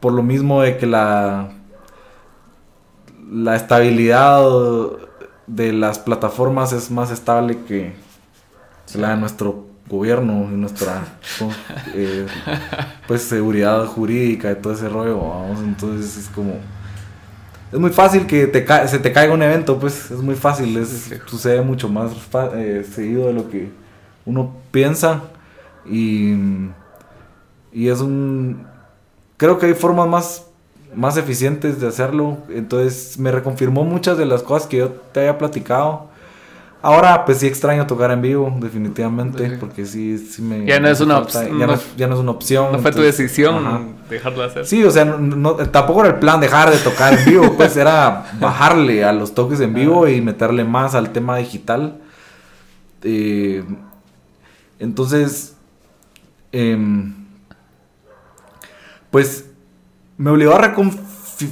por lo mismo de que la, la estabilidad de las plataformas es más estable que la de nuestro gobierno y nuestra eh, pues seguridad jurídica y todo ese rollo vamos entonces es como es muy fácil que te ca- se te caiga un evento pues es muy fácil es, Sí, sí. sucede mucho más eh, seguido de lo que uno piensa y y es un creo que hay formas más más eficientes de hacerlo entonces me reconfirmó muchas de las cosas que yo te había platicado ahora pues sí extraño tocar en vivo definitivamente Sí. porque sí, sí me Ya no es una falta- op- ya, no- no, ya no es una opción No fue tu decisión ajá. dejarlo hacer. Sí, o sea, no, no- tampoco era el plan dejar de tocar en vivo, pues era bajarle a los toques en vivo y meterle más al tema digital. Eh, entonces, em, pues me obligó a, reconfi-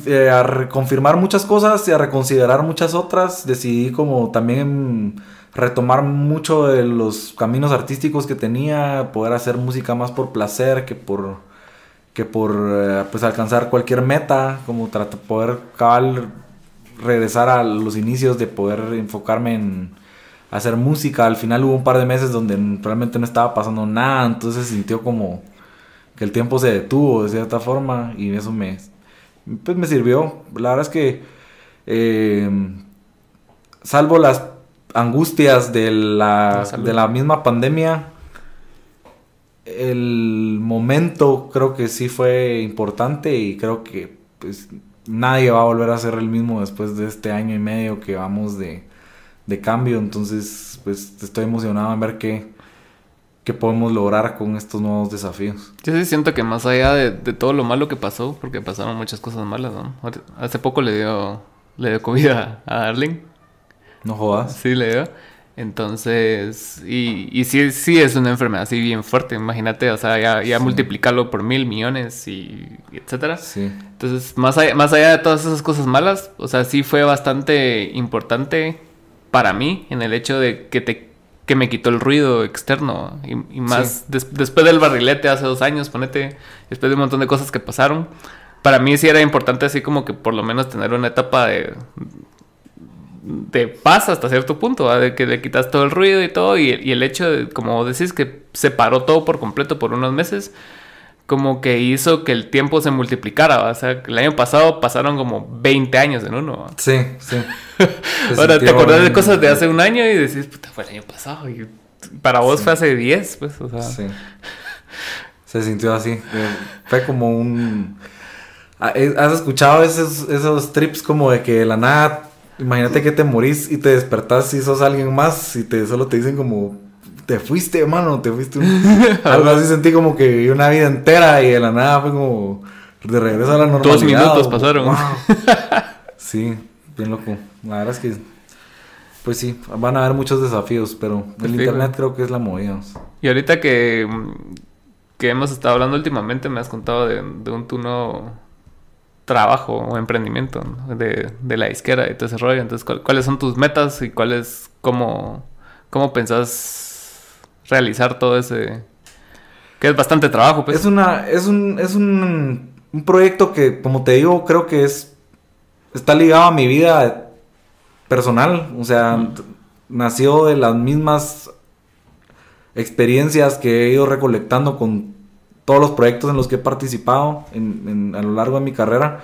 eh, a reconfirmar muchas cosas y a reconsiderar muchas otras. Decidí como también retomar mucho de los caminos artísticos que tenía, poder hacer música más por placer que por que por eh, pues alcanzar cualquier meta, como trata poder cabal regresar a los inicios de poder enfocarme en hacer música. Al final hubo un par de meses donde realmente no estaba pasando nada, entonces sintió como que el tiempo se detuvo de cierta forma y eso me pues me sirvió. La verdad es que eh, salvo las angustias de La de la misma pandemia, el momento creo que sí fue importante y creo que pues nadie va a volver a ser el mismo después de este año y medio que vamos de, de cambio. Entonces, pues estoy emocionado en ver qué, qué podemos lograr con estos nuevos desafíos. Yo sí siento que más allá de, de todo lo malo que pasó, porque pasaron muchas cosas malas, ¿no? Hace poco le dio, le dio COVID a, a Darling. No jodas. Sí, le dio. Entonces, y, y sí, sí es una enfermedad así bien fuerte, imagínate, o sea, ya, ya multiplicarlo por mil millones y, etcétera. Sí. Entonces, más allá, más allá de todas esas cosas malas, o sea, sí fue bastante importante para mí en el hecho de que te que me quitó el ruido externo. Y, más después del barrilete hace dos años, ponete, después de un montón de cosas que pasaron, para mí sí era importante así como que por lo menos tener una etapa de, de paz hasta cierto punto, de que le quitas todo el ruido y todo, y, el hecho de, como decís, que se paró todo por completo por unos meses, como que hizo que el tiempo se multiplicara, o sea, el año pasado pasaron como 20 años en uno. Sí, sí. Ahora te acordás de cosas de hace un año y decís, puta, fue el año pasado, y para vos fue hace 10, pues, o sea. Sí. Se sintió así, fue como un... Ah, eh, ¿Has escuchado esos, esos trips como de que la nada Imagínate que te morís y te despertás y sos alguien más y te solo te dicen como te fuiste, hermano, te fuiste. Algo así sentí como que una vida entera y de la nada fue como de regreso a la normalidad. Dos minutos pasaron. sí, bien loco. La verdad es que pues sí, van a haber muchos desafíos, pero el internet creo que es la movida. Y ahorita que, que hemos estado hablando últimamente, me has contado de, de un tuno trabajo o emprendimiento de, de, la izquierda y todo ese rollo. Entonces, ¿cuáles son tus metas y cuáles, cómo, cómo pensás realizar todo ese... que es bastante trabajo, pues. Es una, es un, es un, un proyecto que, como te digo, creo que es, está ligado a mi vida personal, o sea, nació de las mismas experiencias que he ido recolectando con todos los proyectos en los que he participado a lo largo de mi carrera.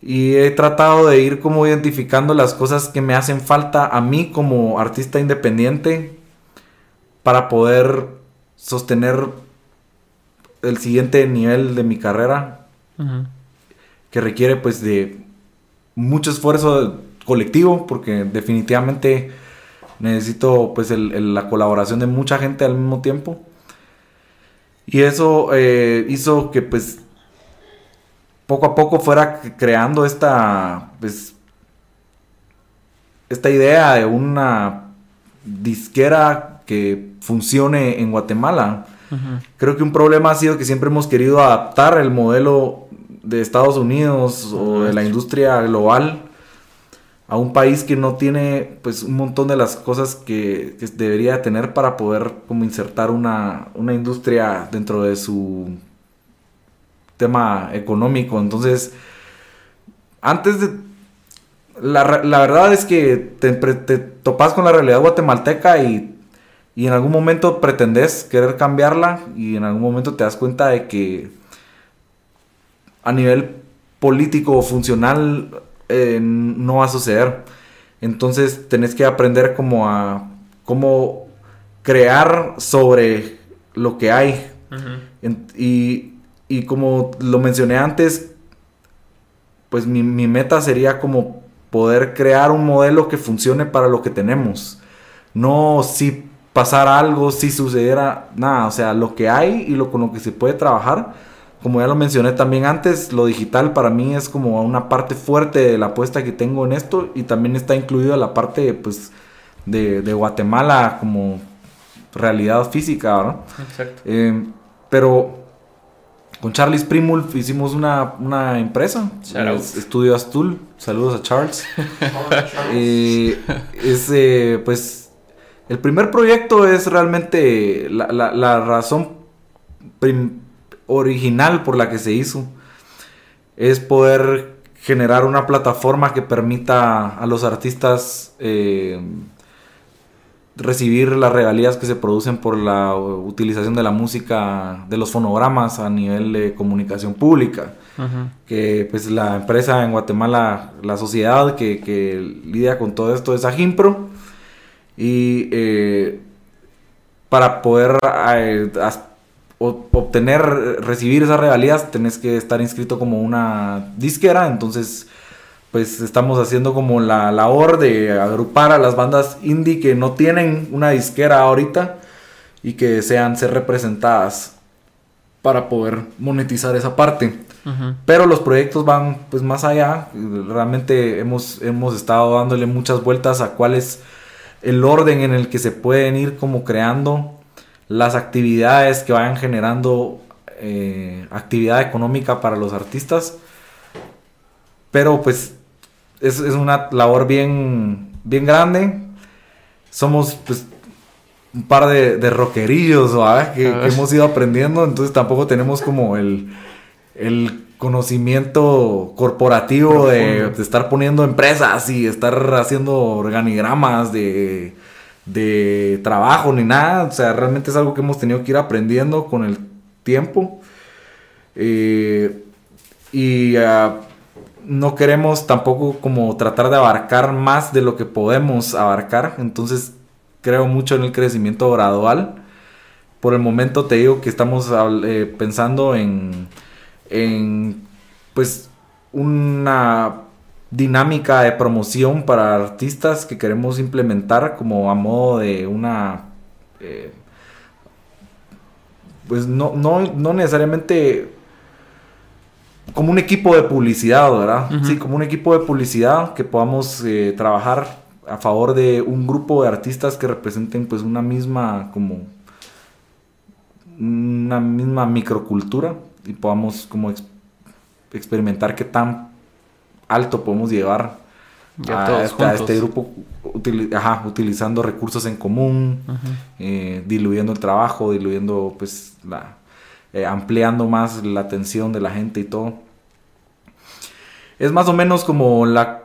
Y he tratado de ir como identificando las cosas que me hacen falta a mí como artista independiente para poder sostener el siguiente nivel de mi carrera. Que requiere pues de mucho esfuerzo colectivo porque definitivamente necesito pues la colaboración de mucha gente al mismo tiempo. Y eso eh, hizo que pues poco a poco fuera creando esta pues esta idea de una disquera que funcione en Guatemala. Creo que un problema ha sido que siempre hemos querido adaptar el modelo de Estados Unidos o de la industria global a un país que no tiene pues un montón de las cosas que, debería tener para poder como insertar una, industria dentro de su tema económico. Entonces, antes de... La, verdad es que te, te, topas con la realidad guatemalteca y, y en algún momento pretendes querer cambiarla y en algún momento te das cuenta de que a nivel político o funcional eh, no va a suceder. Entonces tenés que aprender como a cómo crear sobre lo que hay. y, y, como lo mencioné antes, pues mi, mi, meta sería como poder crear un modelo que funcione para lo que tenemos. No si pasara algo, si sucediera nada, o sea, lo que hay y lo con lo que se puede trabajar como ya lo mencioné también antes, lo digital para mí es como una parte fuerte de la apuesta que tengo en esto y también está incluida la parte pues de, Guatemala como realidad física, ¿verdad? Exacto. Eh, pero con Charles Primulf hicimos una, una empresa, Estudio Astul, saludos a Charles. eh, es eh, pues el primer proyecto es realmente la, la, la razón original por la que se hizo. Es poder generar una plataforma que permita a los artistas eh, recibir las regalías que se producen por la utilización de la música, de los fonogramas a nivel de comunicación pública. Que pues la empresa en Guatemala, la sociedad que, lidia con todo esto es Agimpro. Y eh, para poder eh, obtener, recibir esas regalías, tenés que estar inscrito como una disquera. Entonces, pues estamos haciendo como la labor de agrupar a las bandas indie que no tienen una disquera ahorita y que desean ser representadas para poder monetizar esa parte. Pero los proyectos van pues más allá. Realmente hemos, hemos estado dándole muchas vueltas a cuál es el orden en el que se pueden ir como creando las actividades que vayan generando eh, actividad económica para los artistas. Pero pues es, una labor bien, bien grande. Somos pues un par de, de rockerillos que, hemos ido aprendiendo, entonces tampoco tenemos como el, el conocimiento corporativo de, estar poniendo empresas y estar haciendo organigramas de, de trabajo ni nada. O sea, realmente es algo que hemos tenido que ir aprendiendo con el tiempo. Eh, y ah, no queremos tampoco como tratar de abarcar más de lo que podemos abarcar. Entonces creo mucho en el crecimiento gradual. Por el momento te digo que estamos eh, pensando en en pues una dinámica de promoción para artistas que queremos implementar como a modo de una eh, pues no, no, necesariamente como un equipo de publicidad, ¿verdad? Sí, como un equipo de publicidad que podamos eh, trabajar a favor de un grupo de artistas que representen pues una misma como una misma microcultura y podamos como experimentar qué tan alto podemos llevar a, este grupo utilizando recursos en común, eh, diluyendo el trabajo, diluyendo pues la eh, ampliando más la atención de la gente y todo. Es más o menos como la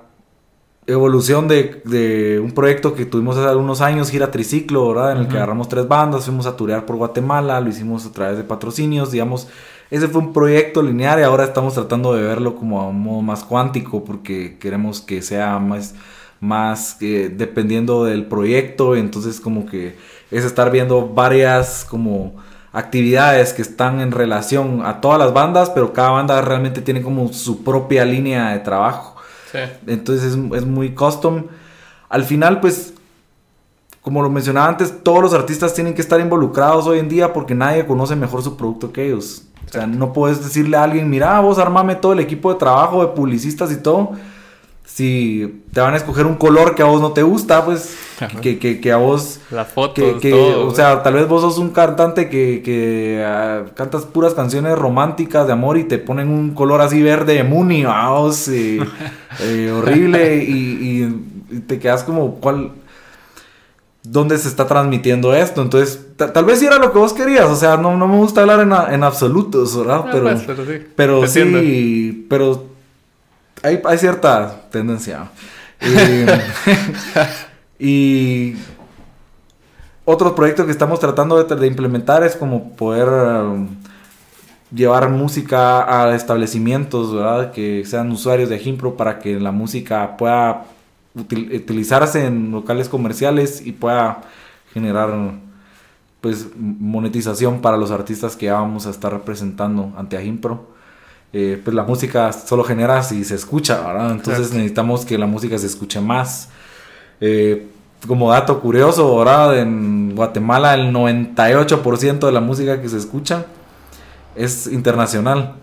evolución de, un proyecto que tuvimos hace algunos años, Gira Triciclo, ¿verdad? En el que agarramos tres bandas, fuimos a turear por Guatemala, lo hicimos a través de patrocinios, digamos, ese fue un proyecto lineal y ahora estamos tratando de verlo como a un modo más cuántico porque queremos que sea más, más eh, dependiendo del proyecto. Entonces como que es estar viendo varias como actividades que están en relación a todas las bandas, pero cada banda realmente tiene como su propia línea de trabajo. Entonces es, es muy custom. Al final pues como lo mencionaba antes, todos los artistas tienen que estar involucrados hoy en día porque nadie conoce mejor su producto que ellos. O sea, no puedes decirle a alguien, mira, vos armame todo el equipo de trabajo, de publicistas y todo. Si te van a escoger un color que a vos no te gusta, pues que, que, que, a vos... La foto, que, O sea, tal vez vos sos un cantante que, que ah, cantas puras canciones románticas de amor y te ponen un color así verde de Mooney, vos, eh, eh, horrible y, y, te quedas como, ¿cuál, dónde se está transmitiendo esto. Entonces, tal vez si era lo que vos querías. O sea, no, no me gusta hablar en, en absolutos, ¿verdad? pero, pues, pero, sí, pero, sí, pero hay, hay cierta tendencia. y otro proyecto que estamos tratando de, de implementar es como poder um, llevar música a establecimientos, ¿verdad? Que sean usuarios de Gimpro para que la música pueda utilizarse en locales comerciales y pueda generar pues monetización para los artistas que ya vamos a estar representando ante Agimpro. Eh, pues la música solo genera si se escucha, ¿verdad? Entonces necesitamos que la música se escuche más. Eh, como dato curioso, ¿verdad? En Guatemala el 98% de la música que se escucha es internacional.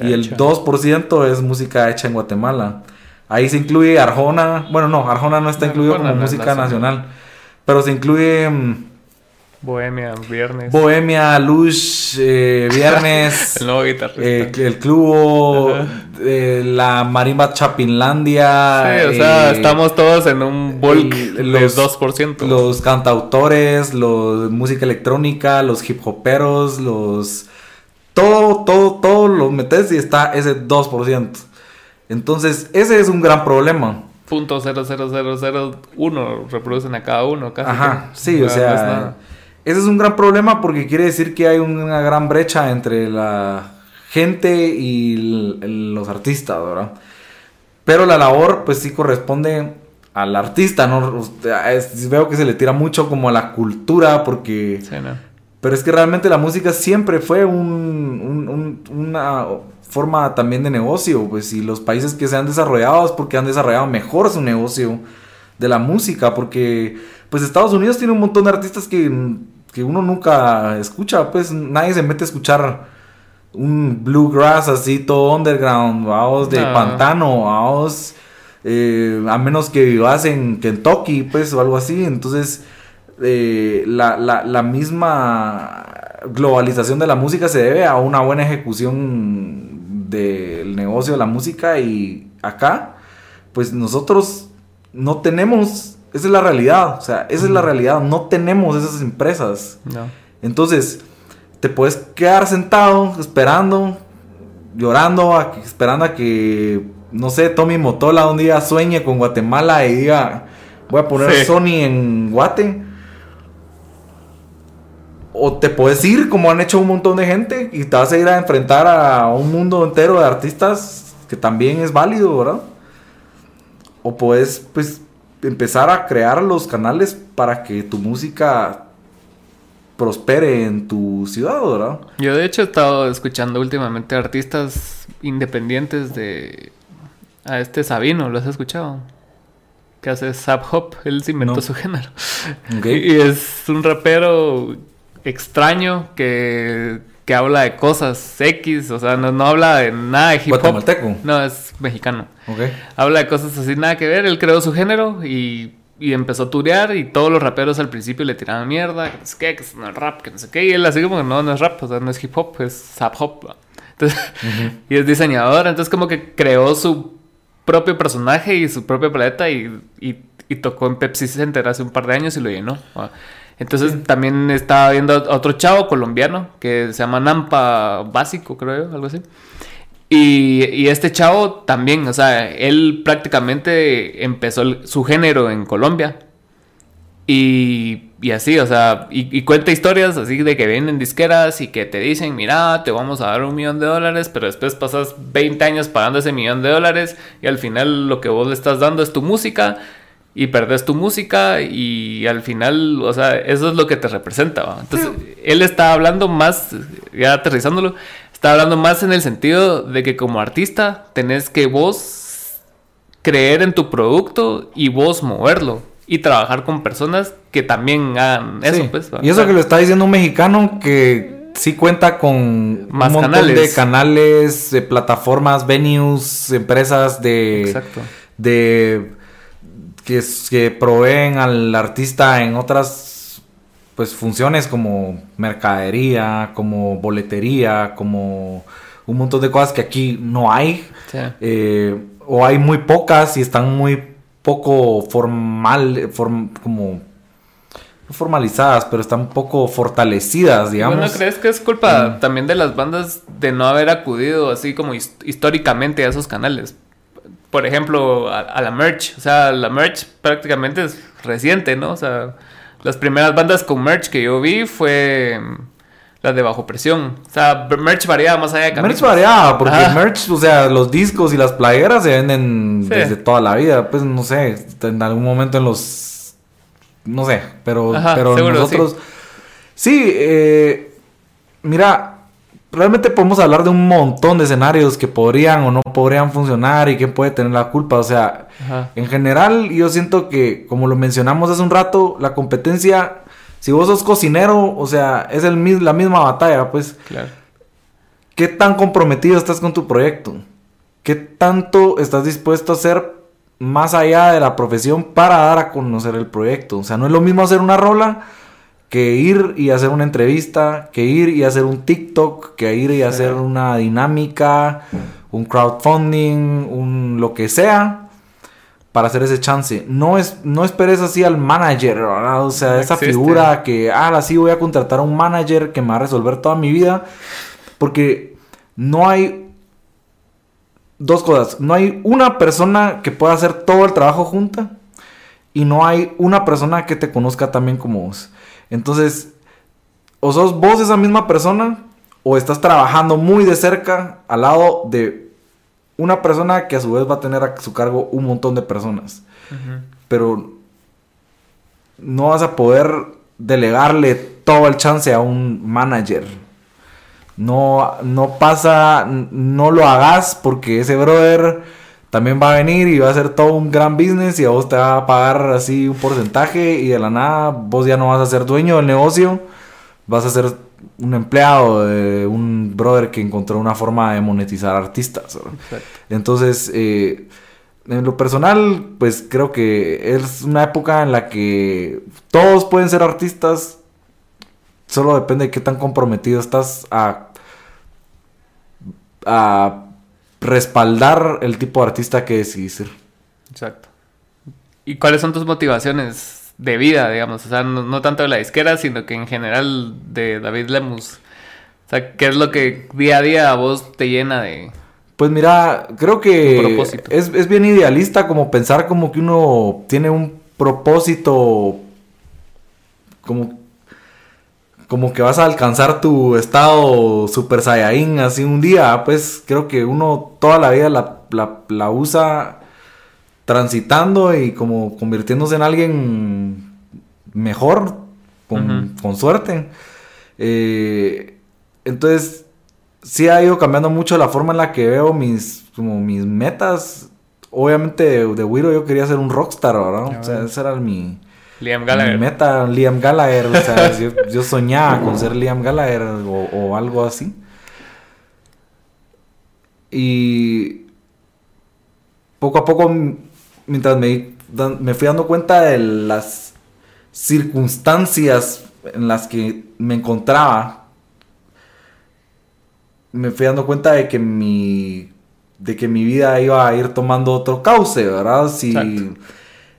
Y el 2% es música hecha en Guatemala. Ahí se incluye Arjona. Bueno, no, Arjona no está incluido como música nacional. Pero se incluye. Mm, Bohemia, Viernes. Bohemia, Lush, eh, Viernes. el nuevo guitarrista. Eh, el Club, eh, la Marimba Chapinlandia. Sí, o sea, estamos todos en un bulk los, 2%. Los cantautores, los música electrónica, los hip hoperos, los. Todo, todo, todo lo metes y está ese 2%. Entonces, ese es un gran problema. Punto uno reproducen a cada uno, casi. Ajá, sí, o sea, ese es un gran problema porque quiere decir que hay una gran brecha entre la gente y los artistas, ¿verdad? Pero la labor, pues sí corresponde al artista, ¿no? veo que se le tira mucho como a la cultura porque... Sí, no. Pero es que realmente la música siempre fue un, una forma también de negocio, pues, y los países que se han desarrollado es porque han desarrollado mejor su negocio de la música, porque, pues, Estados Unidos tiene un montón de artistas que, uno nunca escucha, pues, nadie se mete a escuchar un bluegrass así todo underground, vamos, de pantano, vamos, Eh, a menos que vivas en Kentucky, pues, o algo así. Entonces, eh, la, la, la, misma globalización de la música se debe a una buena ejecución del negocio de la música y acá, pues nosotros no tenemos, esa es la realidad, o sea, esa es la realidad, no tenemos esas empresas. Entonces, te puedes quedar sentado esperando, llorando, esperando a que, no sé, Tommy Motola un día sueñe con Guatemala y diga, voy a poner Sony en Guate. O te puedes ir, como han hecho un montón de gente, y te vas a ir a enfrentar a un mundo entero de artistas que también es válido, ¿verdad? O puedes, pues, empezar a crear los canales para que tu música prospere en tu ciudad, ¿verdad? Yo de hecho he estado escuchando últimamente artistas independientes de... A este Sabino, ¿lo has escuchado? Que hace Sub Hop, él se inventó su género. Y es un rapero extraño que, que habla de cosas X, o sea, no, habla de nada de hip hop. No, es mexicano. Habla de cosas así, nada que ver, él creó su género y y empezó a turear y todos los raperos al principio le tiraban mierda, que no sé qué, que no es rap, que no sé qué. Y él así como que no, no es rap, o sea, no es hip hop, es sap hop. Entonces, y es diseñador, entonces como que creó su propio personaje y su propio planeta y, y, tocó en Pepsi Center hace un par de años y lo llenó. Entonces también estaba viendo a otro chavo colombiano que se llama Nampa Básico, creo yo, algo así. Y, este chavo también, o sea, él prácticamente empezó su género en Colombia. Y, así, o sea, y, cuenta historias así de que vienen disqueras y que te dicen, mira, te vamos a dar un millón de dólares, pero después pasas 20 años pagando ese millón de dólares y al final lo que vos le estás dando es tu música y perdés tu música y al final, o sea, eso es lo que te representa. Entonces, él está hablando más, ya aterrizándolo, Está hablando más en el sentido de que como artista tenés que vos creer en tu producto y vos moverlo y trabajar con personas que también hagan eso, pues. Y eso que lo está diciendo un mexicano que sí cuenta con más un montón canales. de canales, de plataformas, venues, empresas de Exacto. de que, que proveen al artista en otras pues funciones como mercadería, como boletería, como un montón de cosas que aquí no hay. Eh, o hay muy pocas y están muy poco formal, como formalizadas, pero están poco fortalecidas, digamos. ¿No crees que es culpa mm. también de las bandas de no haber acudido así como históricamente a esos canales? Por ejemplo, a, a, la merch. O sea, la merch prácticamente es reciente, ¿no? O sea, las primeras bandas con merch que yo vi fue mm, las de bajo presión. O sea, merch variaba más allá de camisas. Merch variaba, porque merch, o sea, los discos y las playeras se venden desde toda la vida. Pues no sé, en algún momento en los. No sé, pero, pero nosotros. Sí, eh, mira, realmente podemos hablar de un montón de escenarios que podrían o no podrían funcionar y quién puede tener la culpa. O sea, en general yo siento que, como lo mencionamos hace un rato, la competencia, si vos sos cocinero, o sea, es el, la misma batalla, pues. Claro. ¿Qué tan comprometido estás con tu proyecto? ¿Qué tanto estás dispuesto a hacer más allá de la profesión para dar a conocer el proyecto? O sea, no es lo mismo hacer una rola que ir y hacer una entrevista, que ir y hacer un TikTok, que ir y hacer una dinámica, un crowdfunding, un lo que sea para hacer ese chance. No es no esperes así al manager, o sea, esa figura que ah, así voy a contratar a un manager que me va a resolver toda mi vida, porque no hay dos cosas, no hay una persona que pueda hacer todo el trabajo junta y no hay una persona que te conozca también como vos. Entonces, o sos vos esa misma persona o estás trabajando muy de cerca al lado de una persona que a su vez va a tener a su cargo un montón de personas. Pero no vas a poder delegarle todo el chance a un manager. No, no pasa, no lo hagas porque ese brother también va a venir y va a hacer todo un gran business y a vos te va a pagar así un porcentaje y de la nada vos ya no vas a ser dueño del negocio, vas a ser un empleado de un brother que encontró una forma de monetizar artistas. Entonces, eh, en lo personal, pues creo que es una época en la que todos pueden ser artistas. Solo depende de qué tan comprometido estás a, a respaldar el tipo de artista que decidís ser. Exacto. ¿Y cuáles son tus motivaciones de vida, digamos? O sea, no, tanto de la disquera, sino que en general de David Lemus. O sea, ¿qué es lo que día a día a vos te llena de, pues mira, creo que es, es, bien idealista como pensar como que uno tiene un propósito como, como que vas a alcanzar tu estado super saiyajin así un día. Pues creo que uno toda la vida la, usa transitando y como convirtiéndose en alguien mejor, con, con suerte. Eh, entonces sí ha ido cambiando mucho la forma en la que veo mis, como mis metas. Obviamente de, de Wiro yo quería ser un rockstar, ¿verdad? o sea, ese era mi, Liam Gallagher. Mi meta, Liam Gallagher. O sea, yo, soñaba con ser Liam Gallagher o, algo así. Y poco a poco, mientras me, me fui dando cuenta de las circunstancias en las que me encontraba me fui dando cuenta de que mi de que mi vida iba a ir tomando otro cauce, ¿verdad? Sí.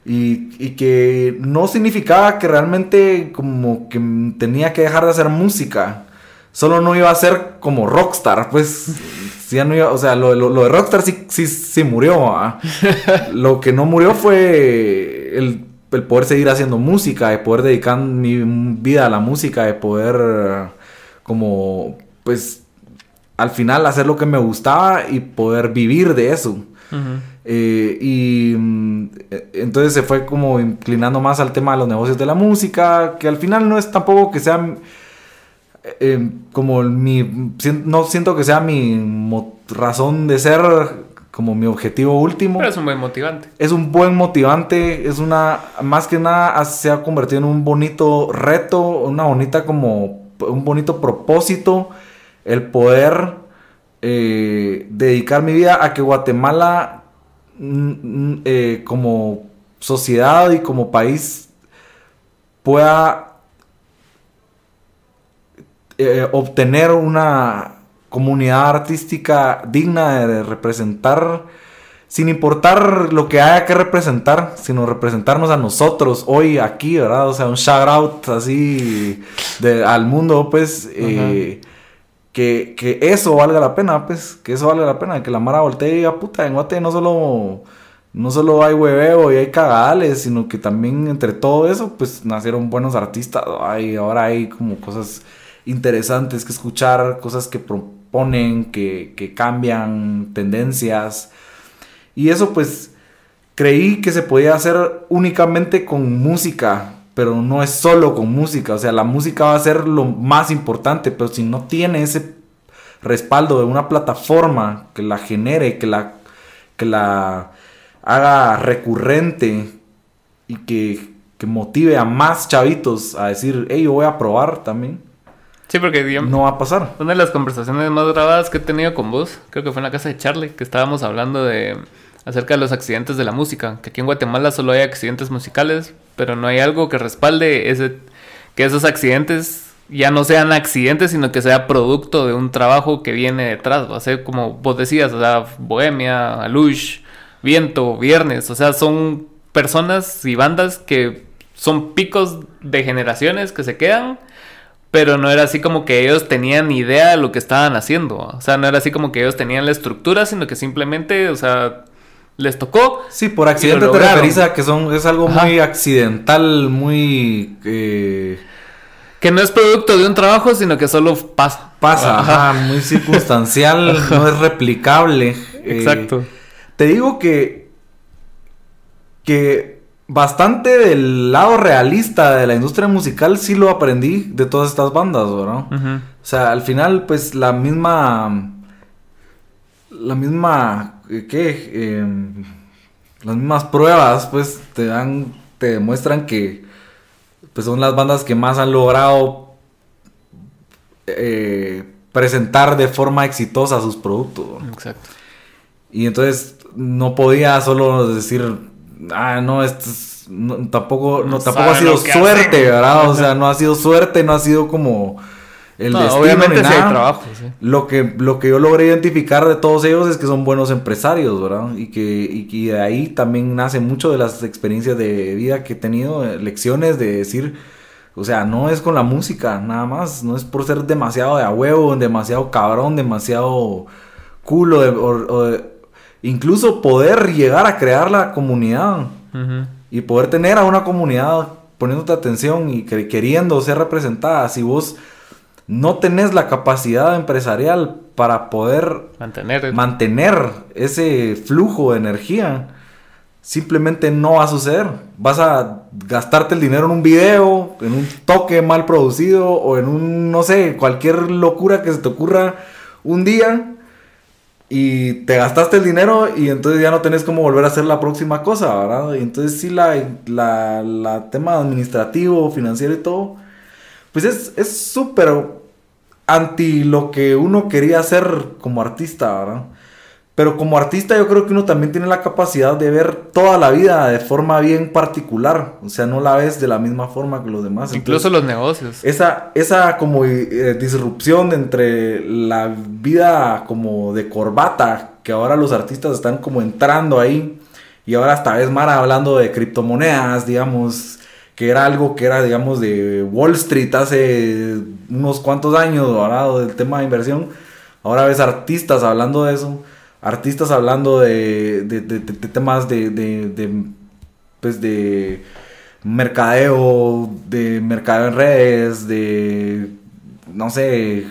Y, y, que no significaba que realmente como que tenía que dejar de hacer música. Solo no iba a ser como rockstar, pues ya no iba, o sea, lo, de rockstar sí, sí, sí murió. lo que no murió fue el, el, poder seguir haciendo música, de poder dedicar mi vida a la música, de poder como pues al final hacer lo que me gustaba y poder vivir de eso. Eh, y mm, entonces se fue como inclinando más al tema de los negocios de la música, que al final no es tampoco que sea eh, como mi... No siento que sea mi razón de ser como mi objetivo último. Pero es un buen motivante. Es un buen motivante, es una, más que nada se ha convertido en un bonito reto, una bonita como, un bonito propósito el poder eh, dedicar mi vida a que Guatemala eh, como sociedad y como país pueda eh, obtener una comunidad artística digna de representar sin importar lo que haya que representar, sino representarnos a nosotros hoy aquí, ¿verdad? O sea, un shout out así de, al mundo, pues, que, eso valga la pena, pues, que eso valga la pena, que la Mara voltee y diga, puta, en Guate no solo, no solo hay hueveo y hay cagadales, sino que también entre todo eso, pues, nacieron buenos artistas, ay, ahora hay como cosas interesantes que escuchar, cosas que proponen, que, que cambian tendencias, y eso, pues, creí que se podía hacer únicamente con música, pero no es solo con música, o sea, la música va a ser lo más importante, pero si no tiene ese respaldo de una plataforma que la genere, que la, que la haga recurrente y que, que motive a más chavitos a decir, hey, yo voy a probar también. Sí, porque no va a pasar. Una de las conversaciones más grabadas que he tenido con vos, creo que fue en la casa de Charlie, que estábamos hablando de acerca de los accidentes de la música, que aquí en Guatemala solo hay accidentes musicales, pero no hay algo que respalde ese, que esos accidentes ya no sean accidentes, sino que sea producto de un trabajo que viene detrás, o sea, como vos decías, o sea, Bohemia, Alush, Viento, Viernes, o sea, son personas y bandas que son picos de generaciones que se quedan, pero no era así como que ellos tenían idea de lo que estaban haciendo, o sea, no era así como que ellos tenían la estructura, sino que simplemente, o sea, les tocó. Sí, por accidente te referís a que son, es algo muy accidental, muy... Eh, que no es producto de un trabajo, sino que solo pasa. Pasa, ajá, muy circunstancial, no es replicable. Eh, Exacto. te digo que... Que bastante del lado realista de la industria musical sí lo aprendí de todas estas bandas, ¿verdad? O sea, al final, pues la misma la misma, eh, ¿qué? Em, las mismas pruebas, pues, te dan, te demuestran que, pues, son las bandas que más han logrado eh, presentar de forma exitosa sus productos. Exacto. Y entonces no podía solo decir, ah, no, esto es, no, tampoco, no, No tampoco ha sido suerte, hacen. ¿verdad? O sea, no ha sido suerte, no ha sido como el No, destino obviamente ni hay trabajo, sí. Lo que, lo que yo logré identificar de todos ellos es que son buenos empresarios, ¿verdad? Y que, y que de ahí también nace mucho de las experiencias de vida que he tenido, eh, lecciones de decir, o sea, no es con la música, nada más, no es por ser demasiado de a huevo, demasiado cabrón, demasiado culo, de- o- o de- incluso poder llegar a crear la comunidad y poder tener a una comunidad poniéndote atención y que- queriendo ser representada. Si vos no tenés la capacidad empresarial para poder Mantener. mantener ese flujo de energía, simplemente no va a suceder. Vas a gastarte el dinero en un video, en un toque mal producido o en un, no sé, cualquier locura que se te ocurra un día. Y te gastaste el dinero y entonces ya no tenés cómo volver a hacer la próxima cosa, ¿verdad? Y entonces sí, la, la, la tema administrativo, financiero y todo, pues es es súper anti lo que uno quería hacer como artista, ¿verdad? Pero como artista yo creo que uno también tiene la capacidad de ver toda la vida de forma bien particular. O sea, no la ves de la misma forma que los demás. Incluso los negocios. Esa, esa como eh, disrupción entre la vida como de corbata, que ahora los artistas están como entrando ahí, y ahora hasta vez Mara hablando de criptomonedas, digamos, que era algo que era, digamos, de Wall Street hace unos cuantos años, ¿verdad? Del tema de inversión. Ahora ves artistas hablando de eso, artistas hablando de, de- de- de- temas de, pues de mercadeo, de mercadeo en redes, de, no sé,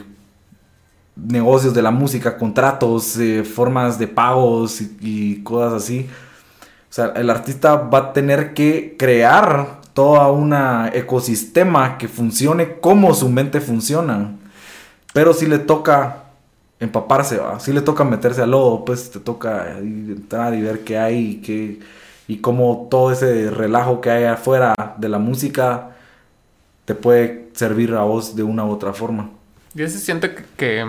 negocios de la música, contratos, eh, formas de pagos y, y cosas así. O sea, el artista va a tener que crear todo un ecosistema que funcione como su mente funciona. Pero si le toca empaparse, ¿va? si le toca meterse al lodo, pues te toca entrar y ver qué hay y, qué, y cómo todo ese relajo que hay afuera de la música te puede servir a vos de una u otra forma. Yo sí siento que,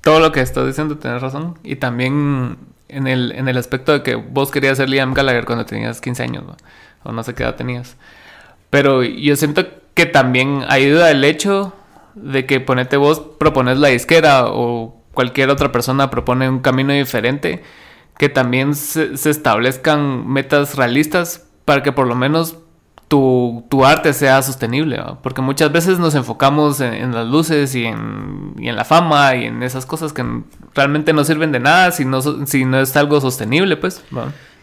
todo lo que estás diciendo tienes razón. Y también en el, en el aspecto de que vos querías ser Liam Gallagher cuando tenías 15 años, ¿no? o no sé qué edad tenías. Pero yo siento que también ayuda el hecho de que ponete vos propones la disquera o cualquier otra persona propone un camino diferente, que también se, se establezcan metas realistas para que por lo menos tu, tu arte sea sostenible, porque muchas veces nos enfocamos en, las luces y en, y en la fama y en esas cosas que realmente no sirven de nada si no, si no es algo sostenible, pues.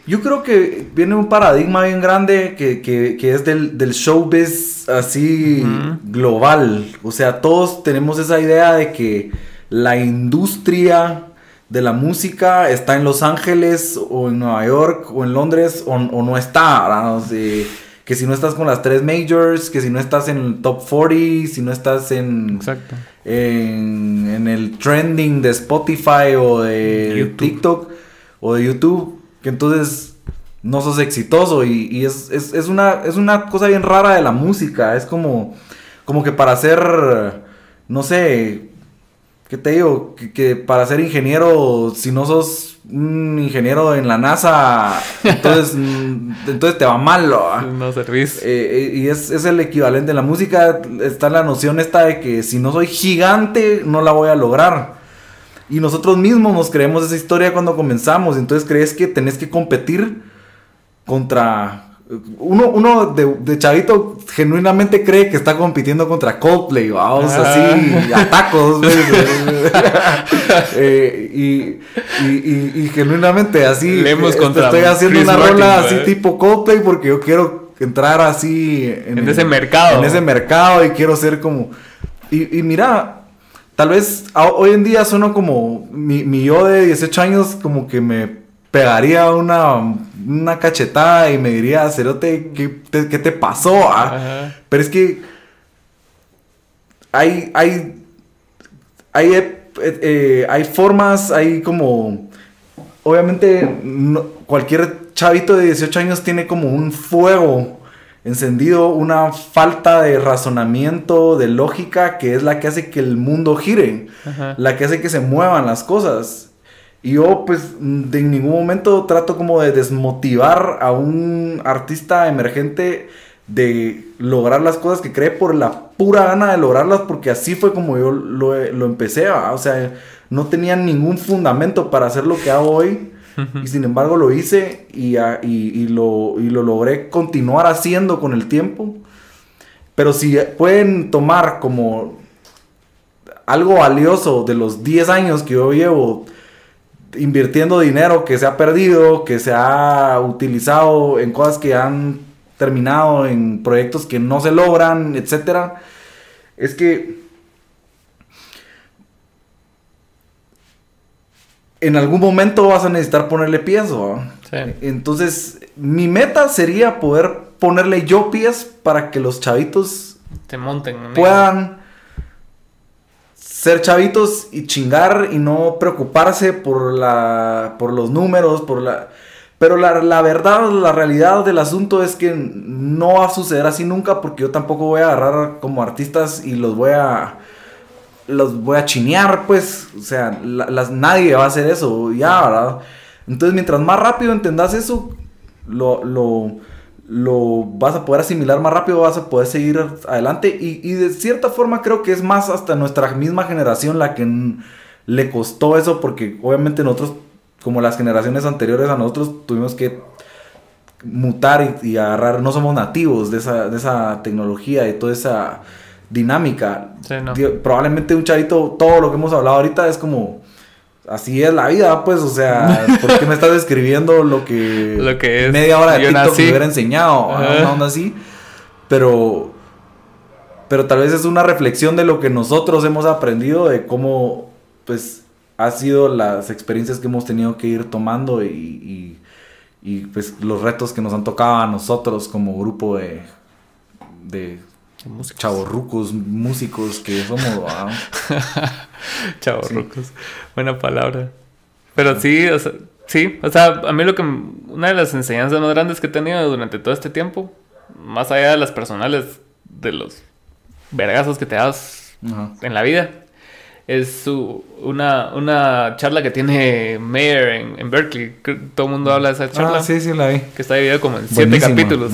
Yo creo que viene un paradigma bien grande que, que- que es del, del showbiz así global. O sea, todos tenemos esa idea de que la industria de la música está en Los Ángeles o en Nueva York o en Londres o, o no está. ¿verdad? O sea, que si no estás con las tres majors, que si no estás en el top 40, si no estás en Exacto. en, en el trending de Spotify o de YouTube. TikTok o de YouTube, que entonces no sos exitoso y, y es, es- es una, es una cosa bien rara de la música, es como, como que para ser, no sé, ¿qué te digo? Que, que para ser ingeniero, si no sos un ingeniero en la NASA, entonces, entonces te va mal. ¿no? No servís. Eh, eh, y es, es el equivalente. En la música está la noción esta de que si no soy gigante, no la voy a lograr. Y nosotros mismos nos creemos esa historia cuando comenzamos. Entonces crees que tenés que competir contra... Uno, uno de, de chavito genuinamente cree que está compitiendo contra Coldplay, vamos, Ah. así, a tacos. güey. Eh, y, y, y- y genuinamente así... Leemos eh, contra Estoy haciendo Chris una Martin, rola así ¿verdad? tipo Coldplay porque yo quiero entrar así En ese mercado. En ese mercado y quiero ser como... Y mira, tal vez a- hoy en día sueno como mi, mi yo de 18 años como que me pegaría una, una cachetada y me diría, Cerote, ¿qué te, qué te pasó? ah?" Pero es que hay, hay, hay, eh, eh, hay formas, hay como, obviamente no- cualquier chavito de 18 años tiene como un fuego encendido, una falta de razonamiento, de lógica, que es la que hace que el mundo gire, Ajá. la que hace que se muevan las cosas. Y yo pues de en ningún momento trato como de desmotivar a un artista emergente de lograr las cosas que cree por la pura gana de lograrlas, porque así fue como yo lo, lo empecé, o sea, no tenía ningún fundamento para hacer lo que hago hoy, y sin embargo lo hice y, y, lo, y lo logré continuar haciendo con el tiempo. Pero si pueden tomar como algo valioso de los 10 años que yo llevo invirtiendo dinero que se ha perdido, que se ha utilizado en cosas que han terminado, en proyectos que no se logran, etc. Es que en algún momento vas a necesitar ponerle pies, Entonces, mi meta sería poder ponerle yo pies para que los chavitos te monten, puedan ser chavitos y chingar y no preocuparse por la por los números, por la pero la, la, verdad, la realidad del asunto es que no va a suceder así nunca porque yo tampoco voy a agarrar como artistas y los voy a los voy a chinear, pues, o sea, las, nadie va a hacer eso, ya, ¿verdad? Entonces, mientras más rápido entendas eso, lo, lo, lo vas a poder asimilar más rápido, vas a poder seguir adelante. Y, y, de cierta forma creo que es más hasta nuestra misma generación la que le costó eso, porque obviamente nosotros, como las generaciones anteriores a nosotros, tuvimos que mutar y, agarrar, no somos nativos de esa, de esa tecnología, de toda esa dinámica. Probablemente un chavito, todo lo que hemos hablado ahorita es como, así es la vida, pues, o sea, ¿por qué me estás describiendo lo que, lo que es media hora de TikTok me hubiera enseñado? Una onda así. Pero, pero tal vez es una reflexión de lo que nosotros hemos aprendido, de cómo, pues, ha sido las experiencias que hemos tenido que ir tomando y, y, y pues, los retos que nos han tocado a nosotros como grupo de, de chavorrucos, músicos que somos. chavorrucos, buena palabra. Pero sí, o sea, sí, o sea, a mí lo que una de las enseñanzas más grandes que he tenido durante todo este tiempo, más allá de las personales, de los vergazos que te das en la vida, es su, una, una charla que tiene Mayer en, Berkeley. Todo el mundo habla de esa charla. Ah, sí, sí, la vi. Que está dividida como en siete capítulos.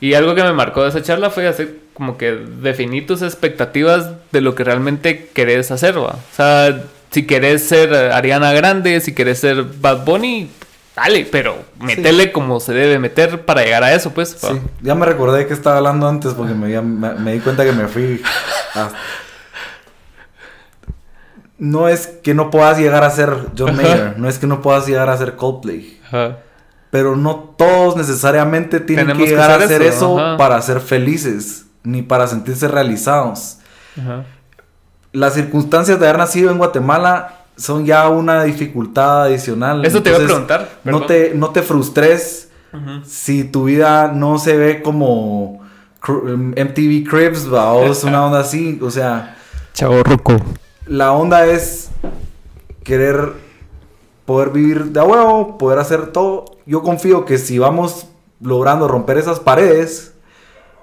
Y algo que me marcó de esa charla fue hacer como que definir tus expectativas de lo que realmente querés hacer, ¿va? O sea, si querés ser Ariana Grande, si querés ser Bad Bunny, dale, pero metele como se debe meter para llegar a eso, pues. Sí. Ya me recordé que estaba hablando antes porque me, me, di cuenta que me fui. No es que no puedas llegar a ser John Mayer, no es que no puedas llegar a ser Coldplay. Ajá. Pero no todos necesariamente tienen que llegar a hacer eso, para ser felices, ni para sentirse realizados. Las circunstancias de haber nacido en Guatemala son ya una dificultad adicional. Eso te iba a preguntar. No te, no te frustres si tu vida no se ve como MTV Cribs, o es una onda así. O sea, Chavo Ruco. La onda es querer poder vivir de a huevo, poder hacer todo yo confío que si vamos logrando romper esas paredes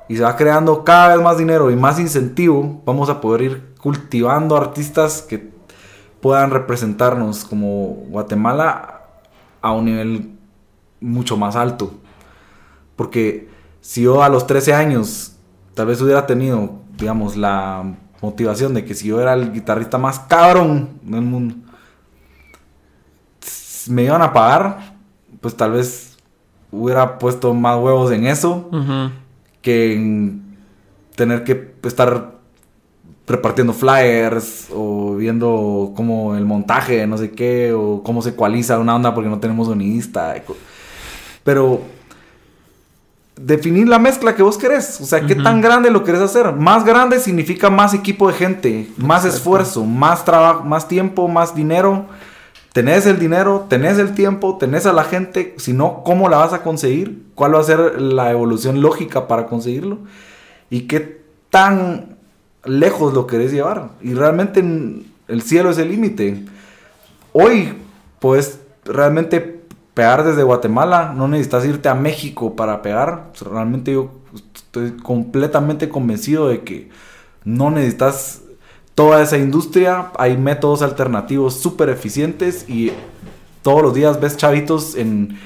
y se va creando cada vez más dinero y más incentivo, vamos a poder ir cultivando artistas que puedan representarnos como Guatemala a un nivel mucho más alto. Porque si yo a los 13 años tal vez hubiera tenido, digamos, la motivación de que si yo era el guitarrista más cabrón del mundo, me iban a pagar pues tal vez hubiera puesto más huevos en eso que en tener que estar repartiendo flyers o viendo cómo el montaje, no sé qué, o cómo se ecualiza una onda porque no tenemos sonidista. Pero definir la mezcla que vos querés, o sea, qué tan grande lo querés hacer. Más grande significa más equipo de gente, más esfuerzo, más trabajo, más tiempo, más dinero tenés el dinero, tenés el tiempo, tenés a la gente, si no, ¿cómo la vas a conseguir? ¿Cuál va a ser la evolución lógica para conseguirlo? ¿Y qué tan lejos lo querés llevar? Y realmente el cielo es el límite. Hoy puedes realmente pegar desde Guatemala, no necesitas irte a México para pegar. Realmente yo estoy completamente convencido de que no necesitas toda esa industria, hay métodos alternativos súper eficientes y todos los días ves chavitos en,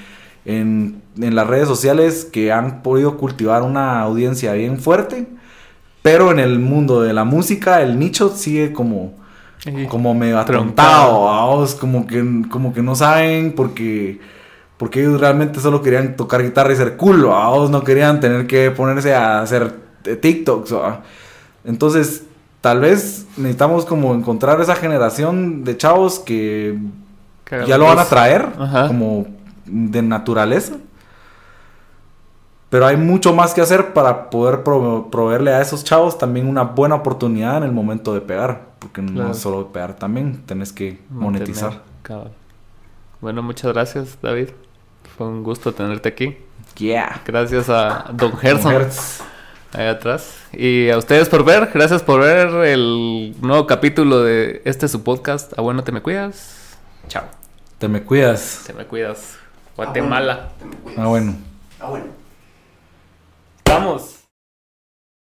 en, en las redes sociales que han podido cultivar una audiencia bien fuerte, pero en el mundo de la música el nicho sigue como, como medio atontado, vamos, como que, como que no saben porque, porque ellos realmente solo querían tocar guitarra y ser cool, vamos, no querían tener que ponerse a hacer eh, TikToks, entonces tal vez necesitamos como encontrar esa generación de chavos que ya lo van a traer Ajá. como de naturaleza. Pero hay mucho más que hacer para poder pro- proveerle a esos chavos también una buena oportunidad en el momento de pegar. Porque no es solo pegar también, tenés que monetizar. Bueno, muchas gracias, David. Fue un gusto tenerte aquí. Yeah. Gracias a Don Gerson. Hertz. Ahí atrás. Y a ustedes por ver, gracias por ver el nuevo capítulo de este su podcast. A bueno, te me cuidas. Chao. Te me cuidas. Te me cuidas. Guatemala. Ah, bueno. Ah, bueno. Vamos.